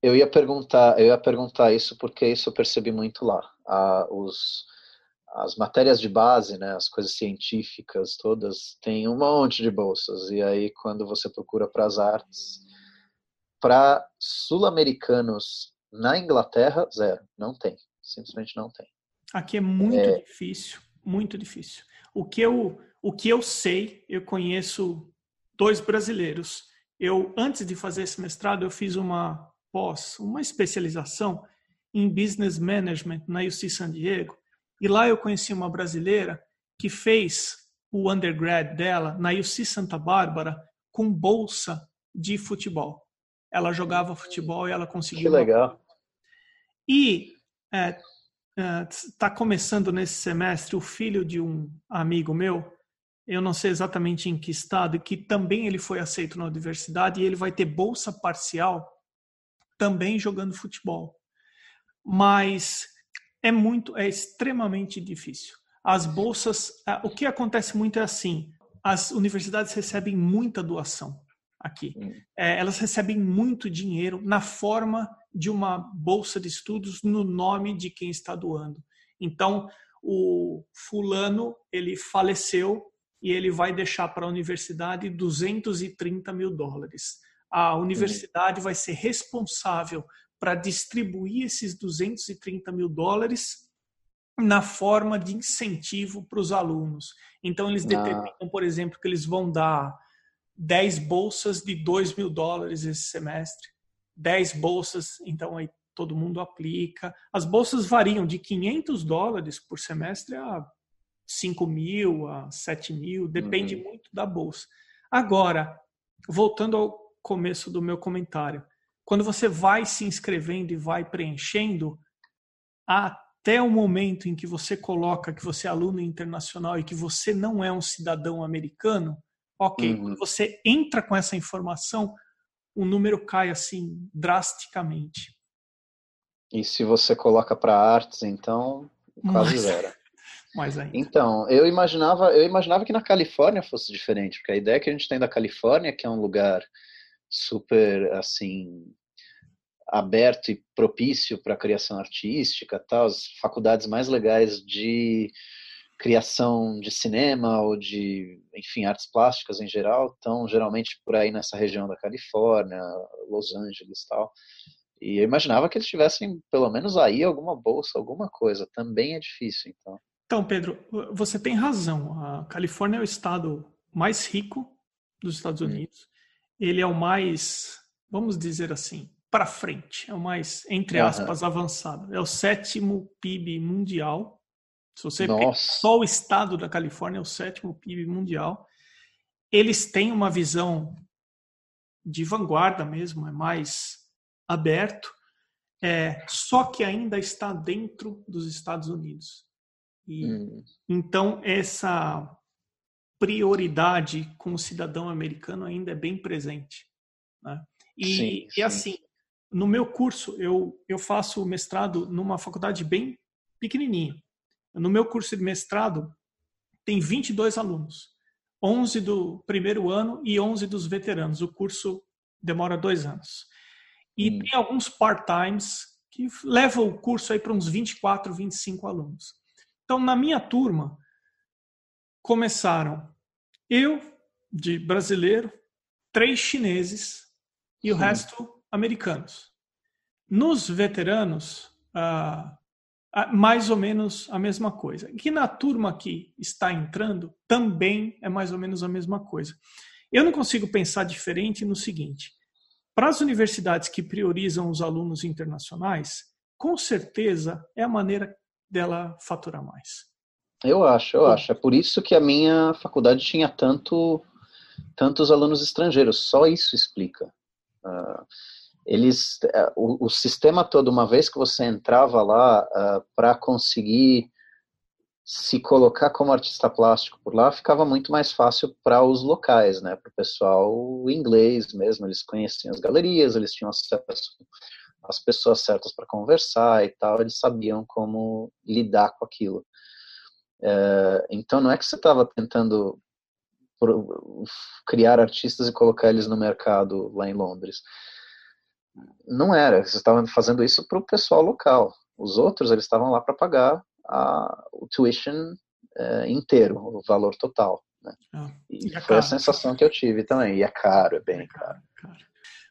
Eu ia perguntar, eu ia perguntar isso porque isso eu percebi muito lá. Ah, os as matérias de base, né, as coisas científicas todas, tem um monte de bolsas. E aí, quando você procura para as artes, para sul-americanos na Inglaterra, zero. Não tem. Simplesmente não tem. Aqui é muito é... difícil, muito difícil. O que, eu, o que eu sei, eu conheço dois brasileiros. Eu, antes de fazer esse mestrado, eu fiz uma pós, uma especialização em Business Management na UC San Diego e lá eu conheci uma brasileira que fez o undergrad dela na UC Santa Bárbara com bolsa de futebol. Ela jogava futebol e ela conseguiu. Que legal. E está é, é, tá começando nesse semestre o filho de um amigo meu, eu não sei exatamente em que estado, que também ele foi aceito na universidade e ele vai ter bolsa parcial também jogando futebol. Mas é muito, é extremamente difícil. As bolsas, o que acontece muito é assim: as universidades recebem muita doação aqui. É, elas recebem muito dinheiro na forma de uma bolsa de estudos no nome de quem está doando. Então, o fulano ele faleceu e ele vai deixar para a universidade 230 mil dólares. A universidade vai ser responsável para distribuir esses 230 mil dólares na forma de incentivo para os alunos. Então, eles ah. determinam, por exemplo, que eles vão dar 10 bolsas de 2 mil dólares esse semestre, 10 bolsas, então aí todo mundo aplica. As bolsas variam de 500 dólares por semestre a 5 mil, a 7 mil, depende uhum. muito da bolsa. Agora, voltando ao começo do meu comentário, quando você vai se inscrevendo e vai preenchendo, até o momento em que você coloca que você é aluno internacional e que você não é um cidadão americano, ok, uhum. quando você entra com essa informação, o número cai assim drasticamente. E se você coloca para artes, então quase Mas, zero. Mais ainda. Então, eu imaginava, eu imaginava que na Califórnia fosse diferente, porque a ideia que a gente tem da Califórnia, que é um lugar super assim aberto e propício para a criação artística, tal, as faculdades mais legais de criação de cinema ou de, enfim, artes plásticas em geral, estão geralmente por aí nessa região da Califórnia, Los Angeles, tal. E eu imaginava que eles tivessem pelo menos aí alguma bolsa, alguma coisa. Também é difícil, então. Então, Pedro, você tem razão. A Califórnia é o estado mais rico dos Estados hum. Unidos ele é o mais, vamos dizer assim, para frente, é o mais, entre aspas, uhum. avançado. É o sétimo PIB mundial. Se você pegar só o estado da Califórnia, é o sétimo PIB mundial. Eles têm uma visão de vanguarda mesmo, é mais aberto, é, só que ainda está dentro dos Estados Unidos. E, hum. Então, essa prioridade com o cidadão americano ainda é bem presente. Né? E, sim, sim. e assim, no meu curso, eu, eu faço mestrado numa faculdade bem pequenininha. No meu curso de mestrado, tem 22 alunos. 11 do primeiro ano e 11 dos veteranos. O curso demora dois anos. E hum. tem alguns part-times que levam o curso aí para uns 24, 25 alunos. Então, na minha turma, começaram eu, de brasileiro, três chineses e o resto americanos. Nos veteranos, ah, mais ou menos a mesma coisa. Que na turma que está entrando também é mais ou menos a mesma coisa. Eu não consigo pensar diferente no seguinte: para as universidades que priorizam os alunos internacionais, com certeza é a maneira dela faturar mais. Eu acho, eu acho. É por isso que a minha faculdade tinha tanto, tantos alunos estrangeiros. Só isso explica. Uh, eles, uh, o, o, sistema todo, uma vez que você entrava lá uh, ah, para conseguir se colocar como artista plástico por lá, ficava muito mais fácil para os locais, né? Para o pessoal inglês mesmo. Eles conheciam as galerias, eles tinham acesso às pessoas certas para conversar e tal. Eles sabiam como lidar com aquilo. É, então não é que você estava tentando criar artistas e colocar eles no mercado lá em Londres. Não era, você estava fazendo isso para o pessoal local. Os outros eles estavam lá para pagar a, o tuition é, inteiro, o valor total. Né? Ah, e, e foi caro. a sensação que eu tive também. E é caro, é bem é caro. caro.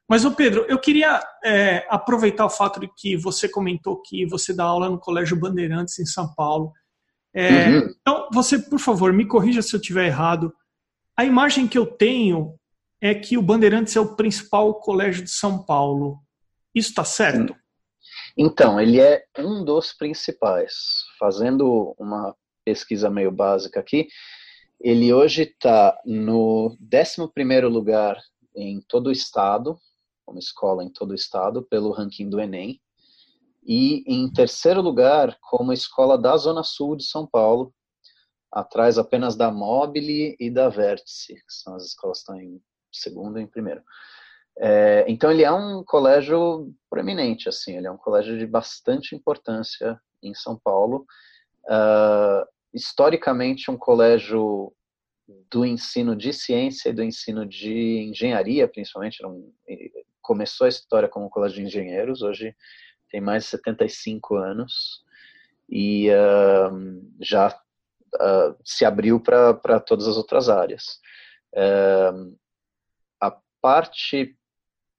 Mas, ô Pedro, eu queria é, aproveitar o fato de que você comentou que você dá aula no Colégio Bandeirantes em São Paulo. É, uhum. Então, você, por favor, me corrija se eu estiver errado. A imagem que eu tenho é que o Bandeirantes é o principal colégio de São Paulo. Isso está certo? Então, ele é um dos principais. Fazendo uma pesquisa meio básica aqui, ele hoje está no 11 lugar em todo o estado, como escola em todo o estado, pelo ranking do Enem e em terceiro lugar como escola da Zona Sul de São Paulo, atrás apenas da Mobile e da Vértice, que são as escolas que estão em segundo e em primeiro. É, então ele é um colégio proeminente, assim, ele é um colégio de bastante importância em São Paulo. Uh, historicamente um colégio do ensino de ciência e do ensino de engenharia, principalmente, começou a história como colégio de engenheiros, hoje tem mais de 75 anos e uh, já uh, se abriu para todas as outras áreas. Uh, a parte,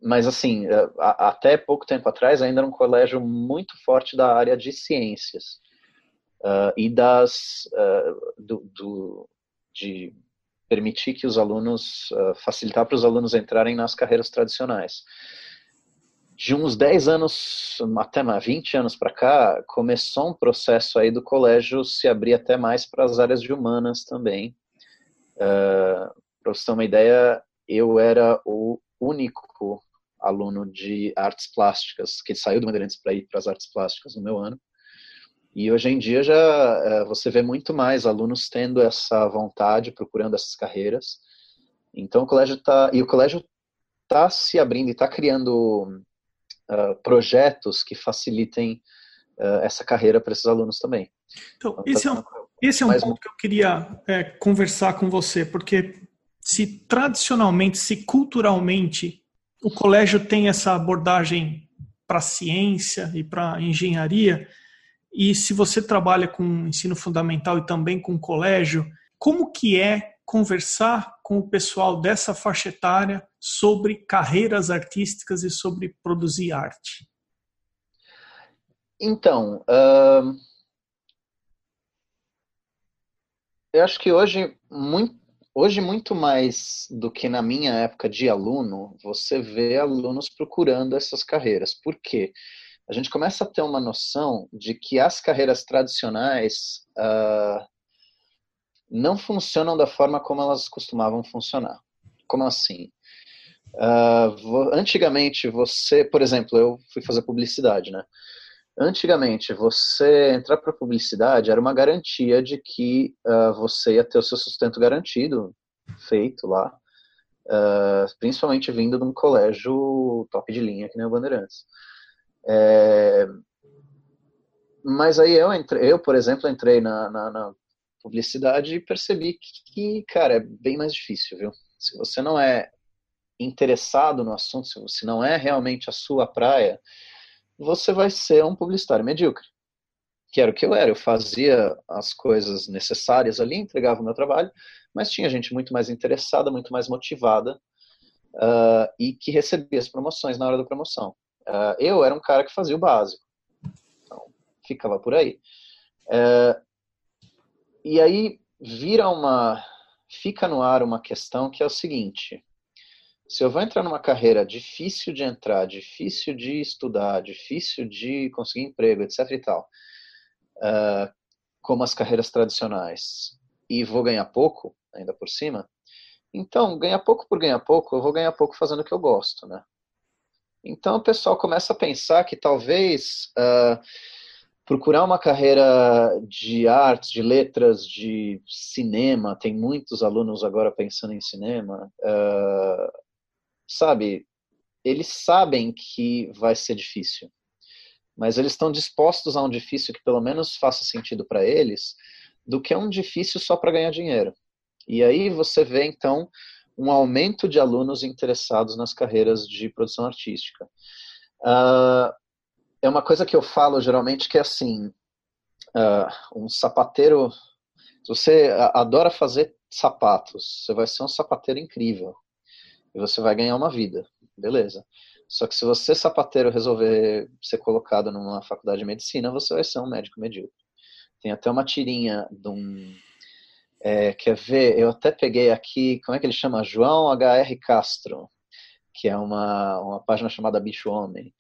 mas assim, a, até pouco tempo atrás ainda era um colégio muito forte da área de ciências e das do, do, de permitir que os alunos facilitar para os alunos entrarem nas carreiras tradicionais de uns 10 anos, até mais 20 anos para cá, começou um processo aí do colégio se abrir até mais para as áreas de humanas também. Uh, para você ter uma ideia, eu era o único aluno de artes plásticas que saiu do Bandeirantes para ir para as artes plásticas no meu ano. E hoje em dia já uh, você vê muito mais alunos tendo essa vontade, procurando essas carreiras. Então o colégio está e o colégio está se abrindo e está criando uh, projetos que facilitem uh, essa carreira para esses alunos também. Então, então esse, é um, esse é um ponto que eu queria é, conversar com você, porque se tradicionalmente, se culturalmente, o colégio tem essa abordagem para ciência e para engenharia, e se você trabalha com ensino fundamental e também com colégio, como que é conversar com o pessoal dessa faixa etária sobre carreiras artísticas e sobre produzir arte? Então, uh, eu acho que hoje muito, hoje muito mais do que na minha época de aluno, você vê alunos procurando essas carreiras. Por quê? A gente começa a ter uma noção de que as carreiras tradicionais uh, não funcionam da forma como elas costumavam funcionar. Como assim? Uh, antigamente você, por exemplo, eu fui fazer publicidade, né? Antigamente, você entrar para publicidade era uma garantia de que uh, você ia ter o seu sustento garantido, feito lá, uh, principalmente vindo de um colégio top de linha, que nem o Bandeirantes. É... Mas aí eu, entrei, eu, por exemplo, entrei na, na, na publicidade e percebi que, cara, é bem mais difícil, viu? Se você não é interessado no assunto, se você não é realmente a sua praia, você vai ser um publicitário medíocre. Que era o que eu era. Eu fazia as coisas necessárias ali, entregava o meu trabalho, mas tinha gente muito mais interessada, muito mais motivada uh, e que recebia as promoções na hora da promoção. Uh, eu era um cara que fazia o básico. Então, ficava por aí. Uh, e aí vira uma, fica no ar uma questão que é o seguinte: se eu vou entrar numa carreira difícil de entrar, difícil de estudar, difícil de conseguir emprego, etc e tal, uh, como as carreiras tradicionais, e vou ganhar pouco, ainda por cima, então, ganhar pouco por ganhar pouco, eu vou ganhar pouco fazendo o que eu gosto, né? Então, o pessoal começa a pensar que talvez uh, procurar uma carreira de artes, de letras, de cinema, tem muitos alunos agora pensando em cinema, uh, sabe, eles sabem que vai ser difícil, mas eles estão dispostos a um difícil que pelo menos faça sentido para eles, do que um difícil só para ganhar dinheiro. E aí você vê então um aumento de alunos interessados nas carreiras de produção artística. Uh, é uma coisa que eu falo geralmente que é assim, uh, um sapateiro, se você adora fazer sapatos, você vai ser um sapateiro incrível e você vai ganhar uma vida, beleza. Só que se você, sapateiro, resolver ser colocado numa faculdade de medicina, você vai ser um médico medíocre. Tem até uma tirinha de um. É, quer ver? Eu até peguei aqui, como é que ele chama? João H.R. Castro, que é uma, uma página chamada Bicho Homem.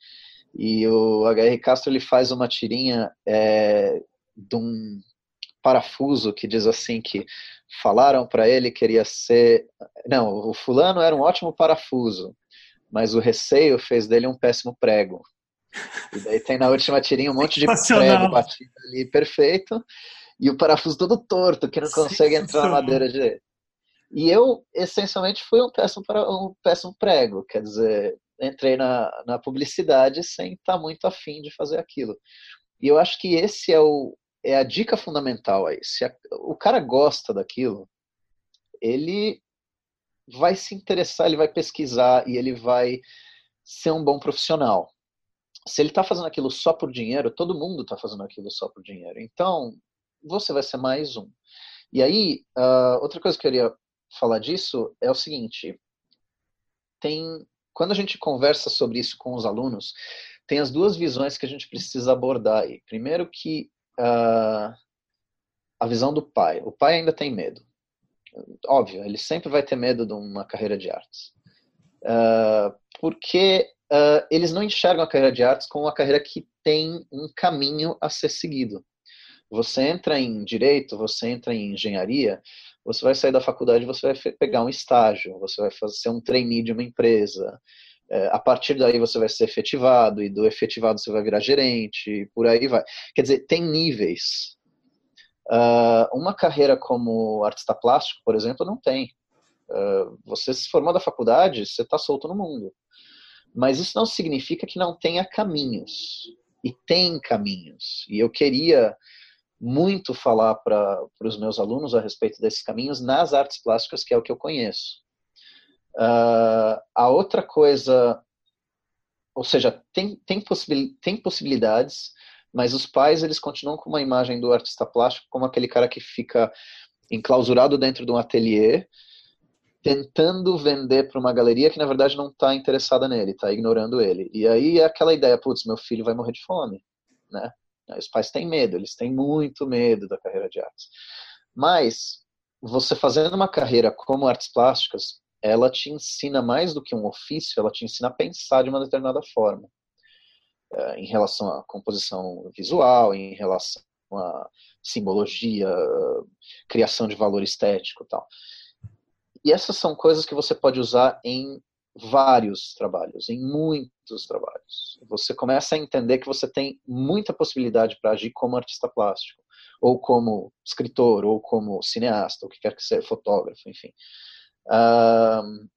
E o H.R. Castro ele faz uma tirinha é, de um parafuso que diz assim que falaram para ele que queria ser não o fulano era um ótimo parafuso mas o receio fez dele um péssimo prego e daí tem na última tirinha um monte de prego batido ali perfeito e o parafuso todo torto que não consegue entrar na madeira direito e eu essencialmente fui um péssimo um péssimo prego quer dizer entrei na, na publicidade sem estar muito afim de fazer aquilo. E eu acho que esse é, o, é a dica fundamental aí. Se a, o cara gosta daquilo, ele vai se interessar, ele vai pesquisar e ele vai ser um bom profissional. Se ele está fazendo aquilo só por dinheiro, todo mundo está fazendo aquilo só por dinheiro. Então, você vai ser mais um. E aí, uh, outra coisa que eu queria falar disso é o seguinte: tem quando a gente conversa sobre isso com os alunos, tem as duas visões que a gente precisa abordar aí. Primeiro que uh, a visão do pai. O pai ainda tem medo. Óbvio, ele sempre vai ter medo de uma carreira de artes. Uh, porque uh, eles não enxergam a carreira de artes como uma carreira que tem um caminho a ser seguido. Você entra em direito, você entra em engenharia, você vai sair da faculdade, você vai pegar um estágio, você vai fazer um trainee de uma empresa. É, a partir daí você vai ser efetivado e do efetivado você vai virar gerente, e por aí vai. Quer dizer, tem níveis. Uh, uma carreira como artista plástico, por exemplo, não tem. Uh, você se formou da faculdade, você está solto no mundo. Mas isso não significa que não tenha caminhos. E tem caminhos. E eu queria muito falar para os meus alunos a respeito desses caminhos nas artes plásticas, que é o que eu conheço. Uh, a outra coisa, ou seja, tem, tem, possibil, tem possibilidades, mas os pais eles continuam com uma imagem do artista plástico como aquele cara que fica enclausurado dentro de um ateliê, tentando vender para uma galeria que na verdade não está interessada nele, está ignorando ele. E aí é aquela ideia, putz, meu filho vai morrer de fome, né? Os pais têm medo, eles têm muito medo da carreira de artes. Mas você fazendo uma carreira como artes plásticas, ela te ensina mais do que um ofício, ela te ensina a pensar de uma determinada forma. É, em relação à composição visual, em relação à simbologia, criação de valor estético e tal. E essas são coisas que você pode usar em vários trabalhos, em muitos trabalhos. Você começa a entender que você tem muita possibilidade para agir como artista plástico, ou como escritor, ou como cineasta, o que quer que seja, fotógrafo, enfim. Uh,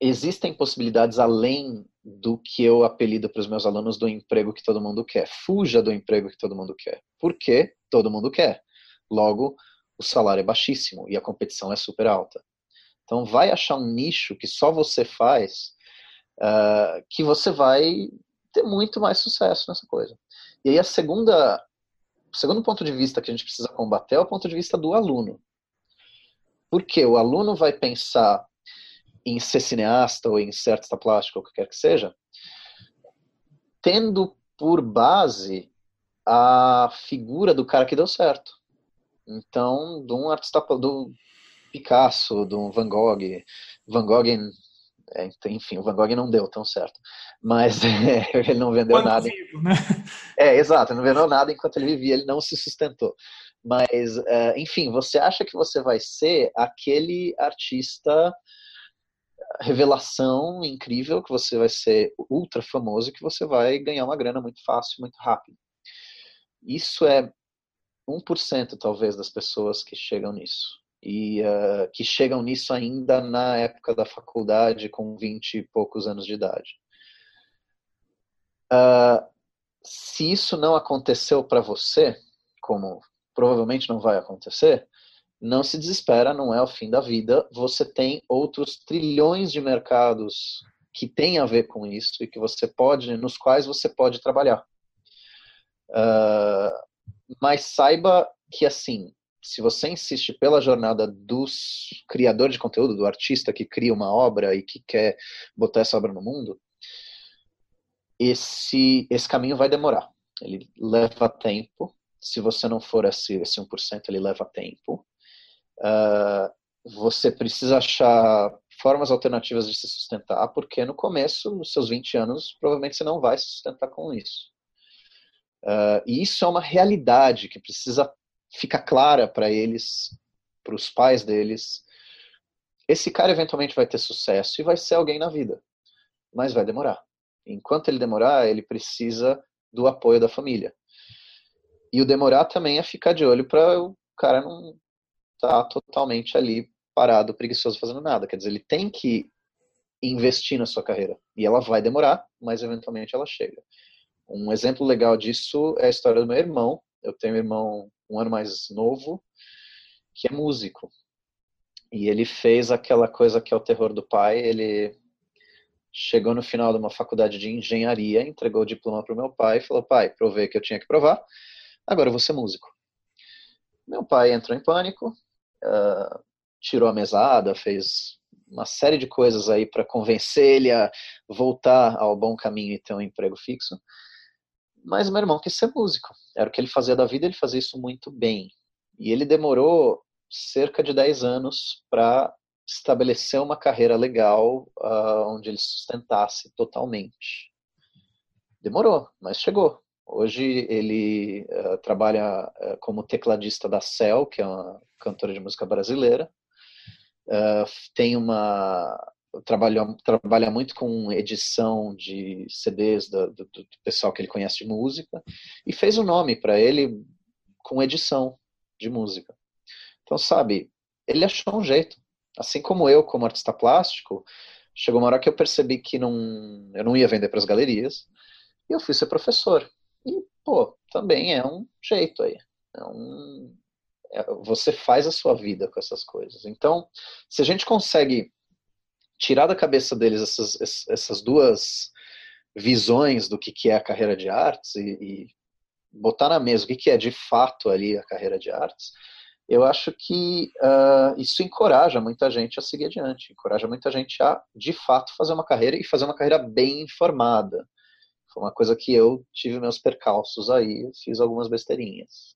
existem possibilidades além do que eu apelido para os meus alunos do emprego que todo mundo quer. Fuja do emprego que todo mundo quer. Porque todo mundo quer. Logo, o salário é baixíssimo e a competição é super alta. Então, vai achar um nicho que só você faz, uh, que você vai ter muito mais sucesso nessa coisa. E aí, a segunda, o segundo ponto de vista que a gente precisa combater é o ponto de vista do aluno. Porque o aluno vai pensar em ser cineasta ou em ser artista plástico, ou o que quer que seja, tendo por base a figura do cara que deu certo. Então, de um artista, do, Picasso, do Van Gogh. Van Gogh, é, enfim, o Van Gogh não deu tão certo, mas é, ele não vendeu Quando nada. Vivo, né? É, exato, não vendeu nada enquanto ele vivia, ele não se sustentou. Mas, é, enfim, você acha que você vai ser aquele artista revelação incrível, que você vai ser ultra famoso, que você vai ganhar uma grana muito fácil, muito rápido. Isso é 1% talvez das pessoas que chegam nisso. E uh, que chegam nisso ainda na época da faculdade, com 20 e poucos anos de idade. Uh, se isso não aconteceu para você, como provavelmente não vai acontecer, não se desespera, não é o fim da vida. Você tem outros trilhões de mercados que têm a ver com isso e que você pode, nos quais você pode trabalhar. Uh, mas saiba que assim, se você insiste pela jornada do criador de conteúdo, do artista que cria uma obra e que quer botar essa obra no mundo, esse, esse caminho vai demorar. Ele leva tempo. Se você não for esse, esse 1%, ele leva tempo. Uh, você precisa achar formas alternativas de se sustentar, porque no começo, nos seus 20 anos, provavelmente você não vai se sustentar com isso. Uh, e isso é uma realidade que precisa ficar clara para eles, para os pais deles. Esse cara eventualmente vai ter sucesso e vai ser alguém na vida, mas vai demorar. Enquanto ele demorar, ele precisa do apoio da família. E o demorar também é ficar de olho para o cara não tá totalmente ali parado, preguiçoso, fazendo nada. Quer dizer, ele tem que investir na sua carreira. E ela vai demorar, mas eventualmente ela chega. Um exemplo legal disso é a história do meu irmão. Eu tenho um irmão um ano mais novo, que é músico. E ele fez aquela coisa que é o terror do pai. Ele chegou no final de uma faculdade de engenharia, entregou o diploma para o meu pai e falou: pai, provei que eu tinha que provar, agora eu vou ser músico. Meu pai entrou em pânico, uh, tirou a mesada, fez uma série de coisas aí para convencer ele a voltar ao bom caminho e ter um emprego fixo. Mas meu irmão quis ser músico. Era o que ele fazia da vida, ele fazia isso muito bem. E ele demorou cerca de 10 anos para estabelecer uma carreira legal uh, onde ele sustentasse totalmente. Demorou, mas chegou. Hoje ele uh, trabalha uh, como tecladista da Cell, que é uma cantora de música brasileira. Tem uma trabalha, trabalha muito com edição de CDs do, do, do, pessoal que ele conhece de música e fez o um nome para ele com edição de música. Então, sabe, ele achou um jeito. Assim como eu, como artista plástico, chegou uma hora que eu percebi que não, eu não ia vender para as galerias e eu fui ser professor. E, pô, também é um jeito aí. É um, é, você faz a sua vida com essas coisas. Então, se a gente consegue tirar da cabeça deles essas, essas duas visões do que, que é a carreira de artes e, e botar na mesa o que, que é de fato ali a carreira de artes, eu acho que uh, isso encoraja muita gente a seguir adiante, encoraja muita gente a, de fato, fazer uma carreira e fazer uma carreira bem informada. Foi uma coisa que eu tive meus percalços aí, fiz algumas besteirinhas.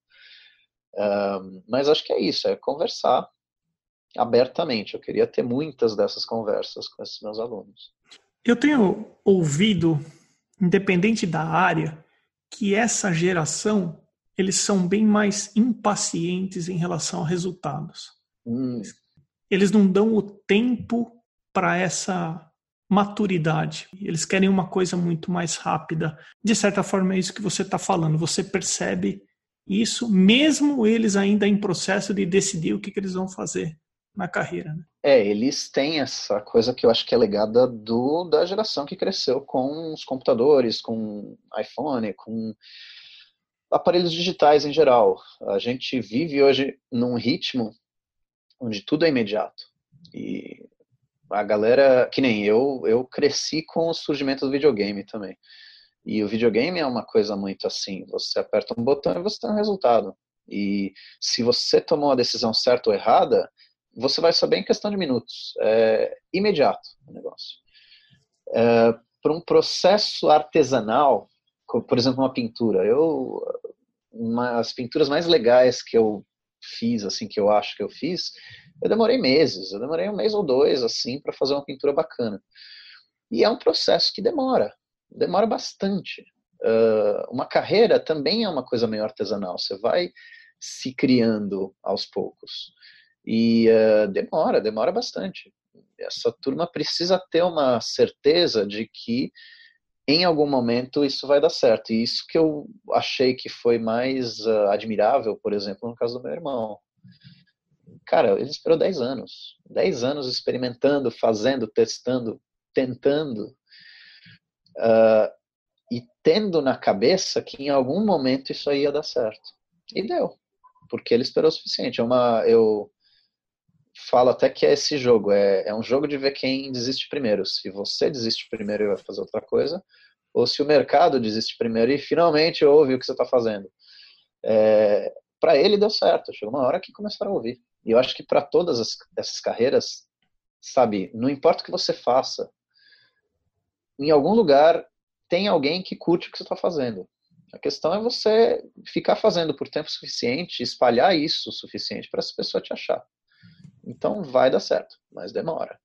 Um, mas acho que é isso, é conversar abertamente. Eu queria ter muitas dessas conversas com esses meus alunos. Eu tenho ouvido, independente da área, que essa geração eles são bem mais impacientes em relação a resultados. Hum. Eles não dão o tempo para essa maturidade. Eles querem uma coisa muito mais rápida. De certa forma, é isso que você está falando. Você percebe isso, mesmo eles ainda em processo de decidir o que, que eles vão fazer na carreira. Né? É, eles têm essa coisa que eu acho que é legada do, da geração que cresceu com os computadores, com iPhone, com aparelhos digitais em geral. A gente vive hoje num ritmo onde tudo é imediato. E a galera, que nem eu, eu cresci com o surgimento do videogame também. E o videogame é uma coisa muito assim, você aperta um botão e você tem um resultado. E se você tomou a decisão certa ou errada, você vai saber em questão de minutos. É imediato o negócio. É, Para um processo artesanal, por exemplo, uma pintura, eu uma, as pinturas mais legais que eu fiz, assim, que eu acho que eu fiz, Eu demorei meses, eu demorei um mês ou dois, assim, para fazer uma pintura bacana. E é um processo que demora, demora bastante. Uh, uma carreira também é uma coisa meio artesanal, você vai se criando aos poucos. E uh, demora, demora bastante. Essa turma precisa ter uma certeza de que em algum momento isso vai dar certo. E isso que eu achei que foi mais uh, admirável, por exemplo, no caso do meu irmão. Cara, ele esperou 10 anos. 10 anos experimentando, fazendo, testando, tentando. Uh, e tendo na cabeça que em algum momento isso aí ia dar certo. E deu. Porque ele esperou o suficiente. É uma, eu falo até que é esse jogo. É, é um jogo de ver quem desiste primeiro. Se você desiste primeiro e vai fazer outra coisa, ou se o mercado desiste primeiro e finalmente ouve o que você está fazendo. É, para ele deu certo. Chegou uma hora que começaram a ouvir. E eu acho que para todas as, essas carreiras, sabe, não importa o que você faça, em algum lugar tem alguém que curte o que você está fazendo. A questão é você ficar fazendo por tempo suficiente, espalhar isso o suficiente para essa pessoa te achar. Então vai dar certo, mas demora.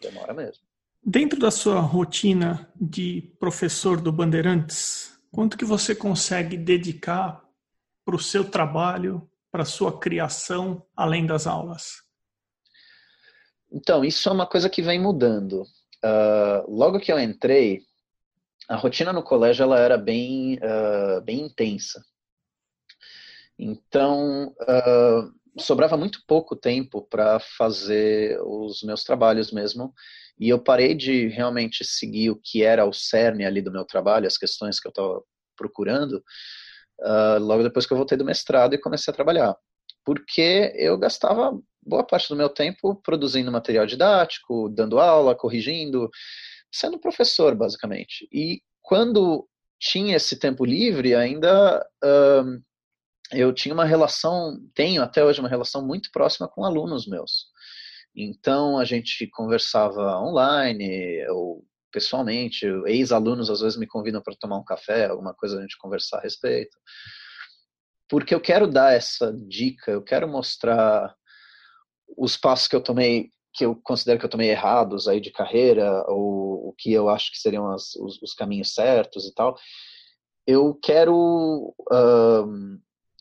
Demora mesmo. Dentro da sua rotina de professor do Bandeirantes, quanto que você consegue dedicar para o seu trabalho, para a sua criação, além das aulas? Então, isso é uma coisa que vem mudando. Uh, logo que eu entrei, a rotina no colégio ela era bem, uh, bem intensa. Então, uh, sobrava muito pouco tempo para fazer os meus trabalhos mesmo. E eu parei de realmente seguir o que era o cerne ali do meu trabalho, as questões que eu estava procurando, uh, logo depois que eu voltei do mestrado e comecei a trabalhar. Porque eu gastava boa parte do meu tempo produzindo material didático, dando aula, corrigindo, sendo professor, basicamente. E quando tinha esse tempo livre, ainda uh, eu tinha uma relação, tenho até hoje uma relação muito próxima com alunos meus. Então a gente conversava online ou pessoalmente, ex-alunos às vezes me convidam para tomar um café, alguma coisa a gente conversar a respeito. Porque eu quero dar essa dica, eu quero mostrar os passos que eu tomei, que eu considero que eu tomei errados aí de carreira, ou o que eu acho que seriam as, os, os, caminhos certos e tal. Eu quero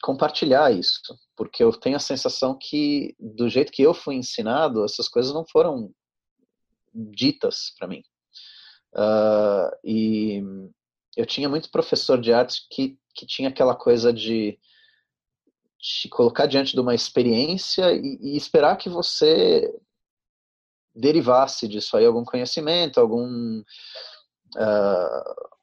compartilhar isso, porque eu tenho a sensação que, do jeito que eu fui ensinado, essas coisas não foram ditas para mim. Uh, e eu tinha muito professor de artes que, que tinha aquela coisa de te colocar diante de uma experiência e, e, esperar que você derivasse disso aí algum conhecimento, algum uh,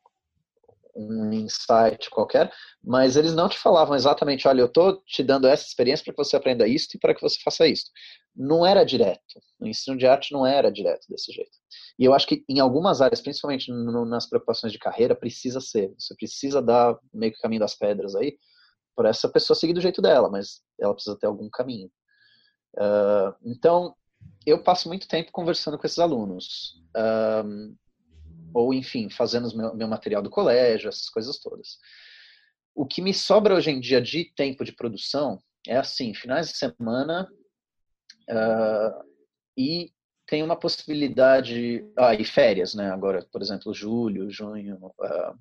um insight qualquer, mas eles não te falavam exatamente, olha, eu estou te dando essa experiência para que você aprenda isso e para que você faça isso. Não era direto. O ensino de arte não era direto desse jeito. E eu acho que em algumas áreas, principalmente no, nas preocupações de carreira, precisa ser. Você precisa dar meio que o caminho das pedras aí para essa pessoa seguir do jeito dela, mas ela precisa ter algum caminho. Uh, então, eu passo muito tempo conversando com esses alunos. Uh, ou enfim, fazendo meu, meu material do colégio, essas coisas todas. O que me sobra hoje em dia de tempo de produção é assim, finais de semana uh, e tem uma possibilidade, ah, e férias, né? Agora, por exemplo, julho, junho, uh,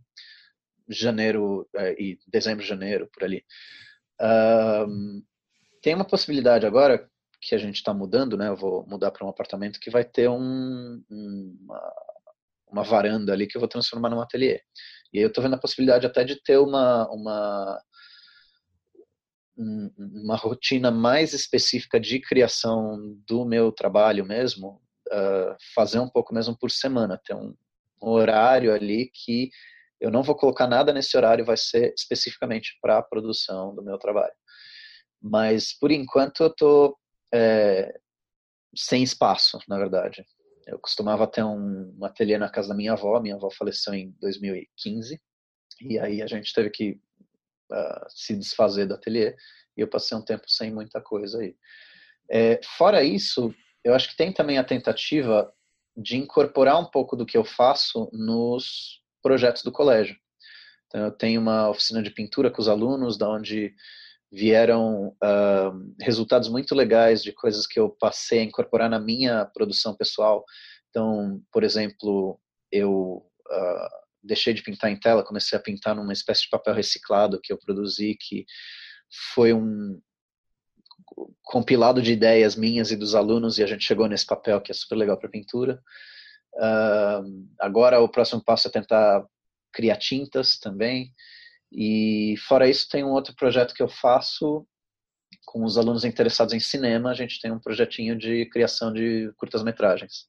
janeiro uh, e dezembro, janeiro, por ali. Uh, tem uma possibilidade agora que a gente está mudando, né? Eu vou mudar para um apartamento que vai ter um, uma, uma varanda ali que eu vou transformar num ateliê. E aí eu estou vendo a possibilidade até de ter uma, uma, uma rotina mais específica de criação do meu trabalho mesmo, uh, fazer um pouco mesmo por semana, ter um, um horário ali que eu não vou colocar nada nesse horário, vai ser especificamente para a produção do meu trabalho. Mas, por enquanto, eu estou é, sem espaço, na verdade. Eu costumava ter um, um ateliê na casa da minha avó, minha avó faleceu em 2015, e aí a gente teve que uh, se desfazer do ateliê, e eu passei um tempo sem muita coisa aí. É, fora isso, eu acho que tem também a tentativa de incorporar um pouco do que eu faço nos projetos do colégio. Então, eu tenho uma oficina de pintura com os alunos, da onde vieram uh, resultados muito legais de coisas que eu passei a incorporar na minha produção pessoal. Então, por exemplo, eu uh, deixei de pintar em tela, comecei a pintar numa espécie de papel reciclado que eu produzi, que foi um compilado de ideias minhas e dos alunos, e a gente chegou nesse papel que é super legal para pintura. Uh, agora o próximo passo é tentar criar tintas também. E fora isso, tem um outro projeto que eu faço com os alunos interessados em cinema. A gente tem um projetinho de criação de curtas-metragens.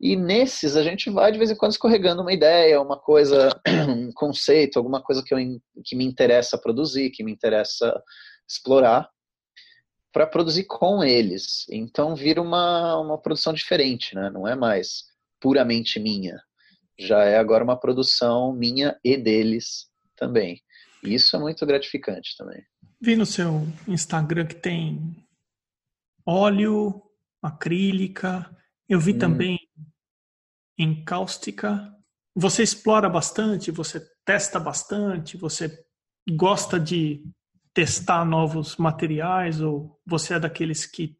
E nesses a gente vai de vez em quando escorregando uma ideia, uma coisa, um conceito, alguma coisa que, eu, que me interessa produzir, que me interessa explorar, para produzir com eles. Então vira uma, uma produção diferente, né? não é mais puramente minha. Já é agora uma produção minha e deles também. E isso é muito gratificante também. Vi no seu Instagram que tem óleo, acrílica, eu vi hum. também encáustica. Você explora bastante, você testa bastante, você gosta de testar novos materiais ou você é daqueles que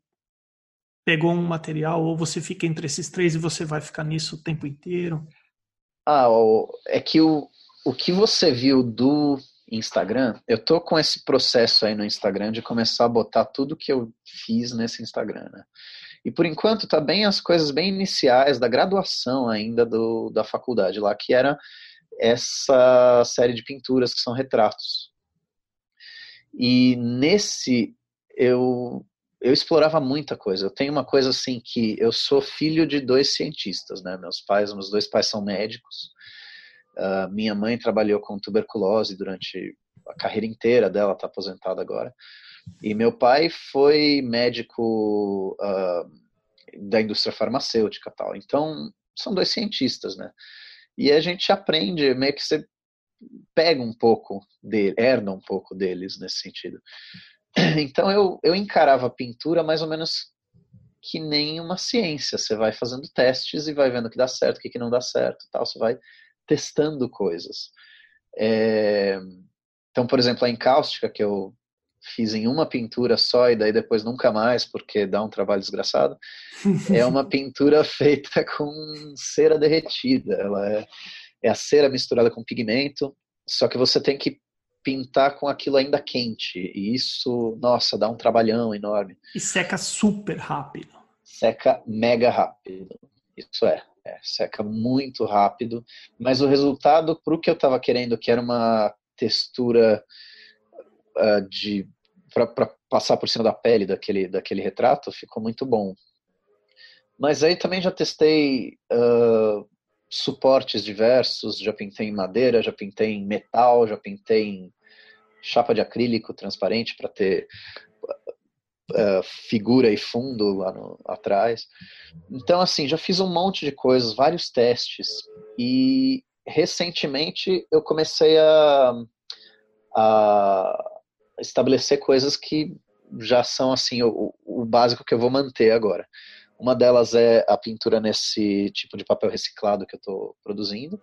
pegou um material ou você fica entre esses três e você vai ficar nisso o tempo inteiro? Ah, é que o, o que você viu do Instagram, eu tô com esse processo aí no Instagram de começar a botar tudo que eu fiz nesse Instagram, né? E por enquanto tá bem as coisas bem iniciais da graduação ainda do, da faculdade lá, que era essa série de pinturas que são retratos. E nesse eu eu explorava muita coisa. Eu tenho uma coisa assim que eu sou filho de dois cientistas, né? Meus pais, meus dois pais são médicos. Uh, minha mãe trabalhou com tuberculose durante a carreira inteira dela, está aposentada agora. E meu pai foi médico uh, da indústria farmacêutica tal. Então, são dois cientistas, né? E a gente aprende, meio que você pega um pouco dele, herda um pouco deles nesse sentido. Então eu, eu encarava a pintura mais ou menos que nem uma ciência. Você vai fazendo testes e vai vendo o que dá certo, o que não dá certo, tal. Você vai testando coisas. É... Então, por exemplo, a encáustica que eu fiz em uma pintura só e daí depois nunca mais porque dá um trabalho desgraçado, é uma pintura feita com cera derretida. Ela é, é a cera misturada com pigmento, só que você tem que pintar com aquilo ainda quente. E isso, nossa, dá um trabalhão enorme. E seca super rápido. Seca mega rápido. Isso é. é seca muito rápido. Mas o resultado, para o que eu estava querendo, que era uma textura uh, de para passar por cima da pele daquele, daquele retrato, ficou muito bom. Mas aí também já testei uh, suportes diversos, já pintei em madeira, já pintei em metal, já pintei em chapa de acrílico transparente para ter uh, figura e fundo lá no, atrás. Então, assim, já fiz um monte de coisas, vários testes. E recentemente eu comecei a, a estabelecer coisas que já são assim o, o básico que eu vou manter agora. Uma delas é a pintura nesse tipo de papel reciclado que eu estou produzindo.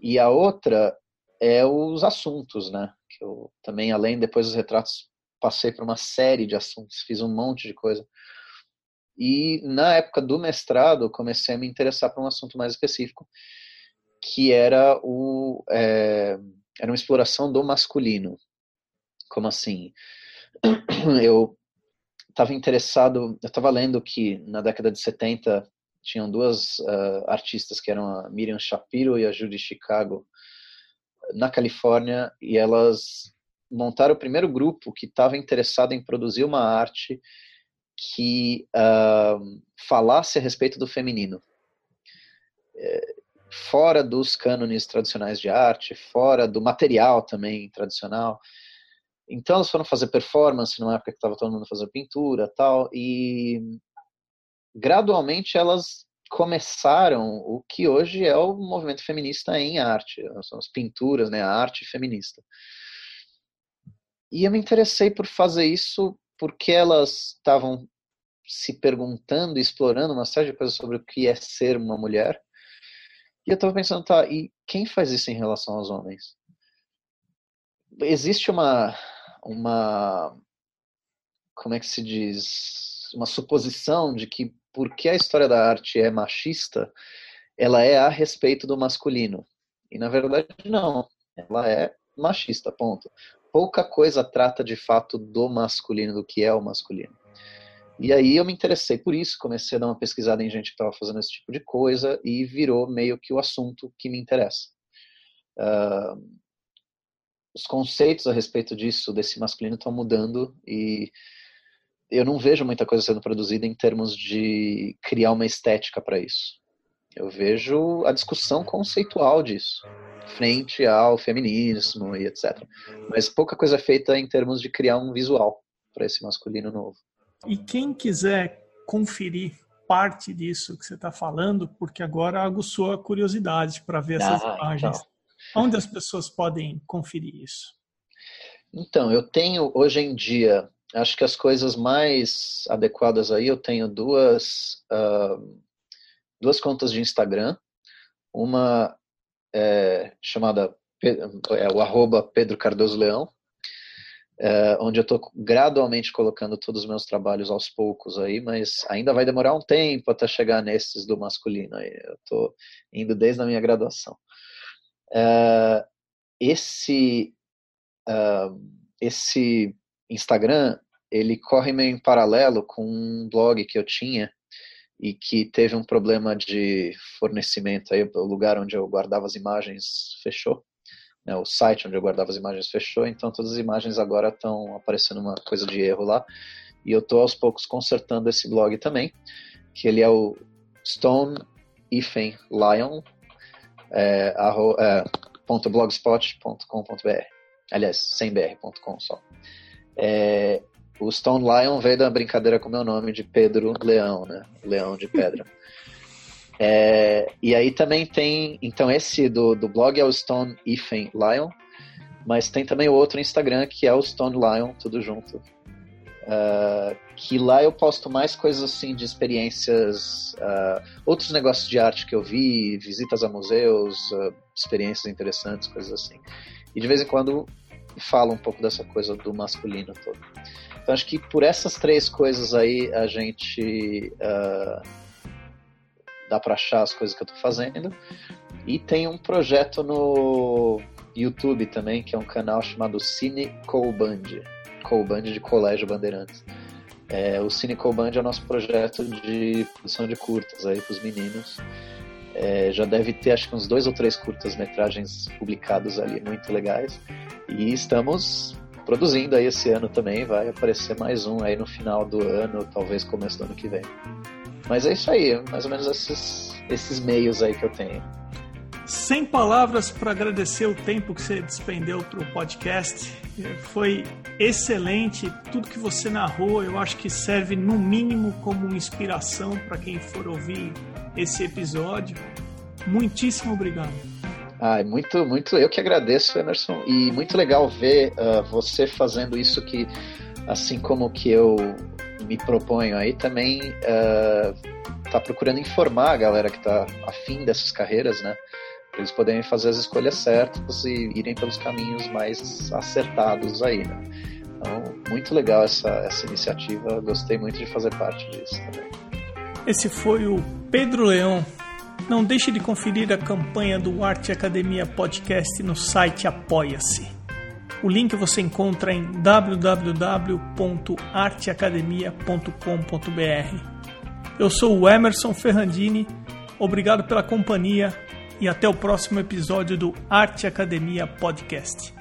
E a outra é os assuntos, né? Que eu também, além, depois dos retratos, passei por uma série de assuntos, fiz um monte de coisa. E na época do mestrado, comecei a me interessar por um assunto mais específico, que era o é, era uma exploração do masculino. Como assim? Eu estava interessado, eu estava lendo que na década de 70 tinham duas uh, artistas que eram a Miriam Shapiro e a Judy Chicago na Califórnia e elas montaram o primeiro grupo que estava interessado em produzir uma arte que uh, falasse a respeito do feminino. É, fora dos cânones tradicionais de arte, fora do material também tradicional. Então elas foram fazer performance numa época que estava todo mundo fazendo pintura tal, e gradualmente elas começaram o que hoje é o movimento feminista em arte, são as pinturas, né, a arte feminista. E eu me interessei por fazer isso porque elas estavam se perguntando explorando uma série de coisas sobre o que é ser uma mulher. E eu estava pensando, tá, e quem faz isso em relação aos homens? Existe uma uma como é que se diz uma suposição de que porque a história da arte é machista, ela é a respeito do masculino. E na verdade não, ela é machista, ponto. Pouca coisa trata de fato do masculino, do que é o masculino. E aí eu me interessei por isso, comecei a dar uma pesquisada em gente que estava fazendo esse tipo de coisa e virou meio que o assunto que me interessa. Uh, os conceitos a respeito disso, desse masculino, estão mudando e eu não vejo muita coisa sendo produzida em termos de criar uma estética para isso. Eu vejo a discussão conceitual disso, frente ao feminismo e etc. Mas pouca coisa é feita em termos de criar um visual para esse masculino novo. E quem quiser conferir parte disso que você está falando, porque agora aguçou a curiosidade para ver essas ah, imagens. Então. Onde as pessoas podem conferir isso? Então, eu tenho hoje em dia, acho que as coisas mais adequadas aí, eu tenho duas, uh, duas contas de Instagram. Uma é, chamada é, o arroba Pedro Cardoso Leão, é, onde eu estou gradualmente colocando todos os meus trabalhos aos poucos aí, mas ainda vai demorar um tempo até chegar nesses do masculino aí. Eu estou indo desde a minha graduação. Uh, esse, uh, esse Instagram, ele corre meio em paralelo com um blog que eu tinha e que teve um problema de fornecimento aí, o lugar onde eu guardava as imagens fechou. Né, o site onde eu guardava as imagens fechou, então todas as imagens agora estão aparecendo uma coisa de erro lá. E eu estou aos poucos consertando esse blog também, que ele é o Stone Lion, é, é, .blogspot.com.br. Aliás, sem br.com só. É, o Stone Lion veio da brincadeira com meu nome de Pedro Leão, né? Leão de pedra. É, e aí também tem, então esse do, do blog é o Stone Ifen Lion, mas tem também o outro Instagram que é o Stone Lion, tudo junto. Uh, que lá eu posto mais coisas assim de experiências, uh, outros negócios de arte que eu vi, visitas a museus, uh, experiências interessantes, coisas assim. E de vez em quando falo um pouco dessa coisa do masculino todo. Então acho que por essas três coisas aí a gente dá para achar as coisas que eu estou fazendo. E tem um projeto no É. É, é. É, produzindo aí esse ano também, vai aparecer mais um aí no final do ano, talvez começo do ano que vem. Mas é isso aí, mais ou menos esses, esses meios aí que eu tenho. Sem palavras para agradecer o tempo que você despendeu para o podcast. Foi excelente. Tudo que você narrou, eu acho que serve no mínimo como inspiração para quem for ouvir esse episódio. Muitíssimo obrigado. Ah, muito, muito. Eu que agradeço, Emerson. E muito legal ver uh, você fazendo isso que, assim como que eu me proponho aí, também uh, tá procurando informar a galera que está afim dessas carreiras, né? para eles poderem fazer as escolhas certas e irem pelos caminhos mais acertados aí, né? Então, muito legal essa, essa iniciativa, gostei muito de fazer parte disso também. Esse foi o Pedro Leão. Não deixe de conferir a campanha do Arte Academia Podcast no site Apoia-se. O link você encontra em www.arteacademia.com.br. Eu sou o Emerson Ferrandini, obrigado pela companhia e até o próximo episódio do Arte Academia Podcast.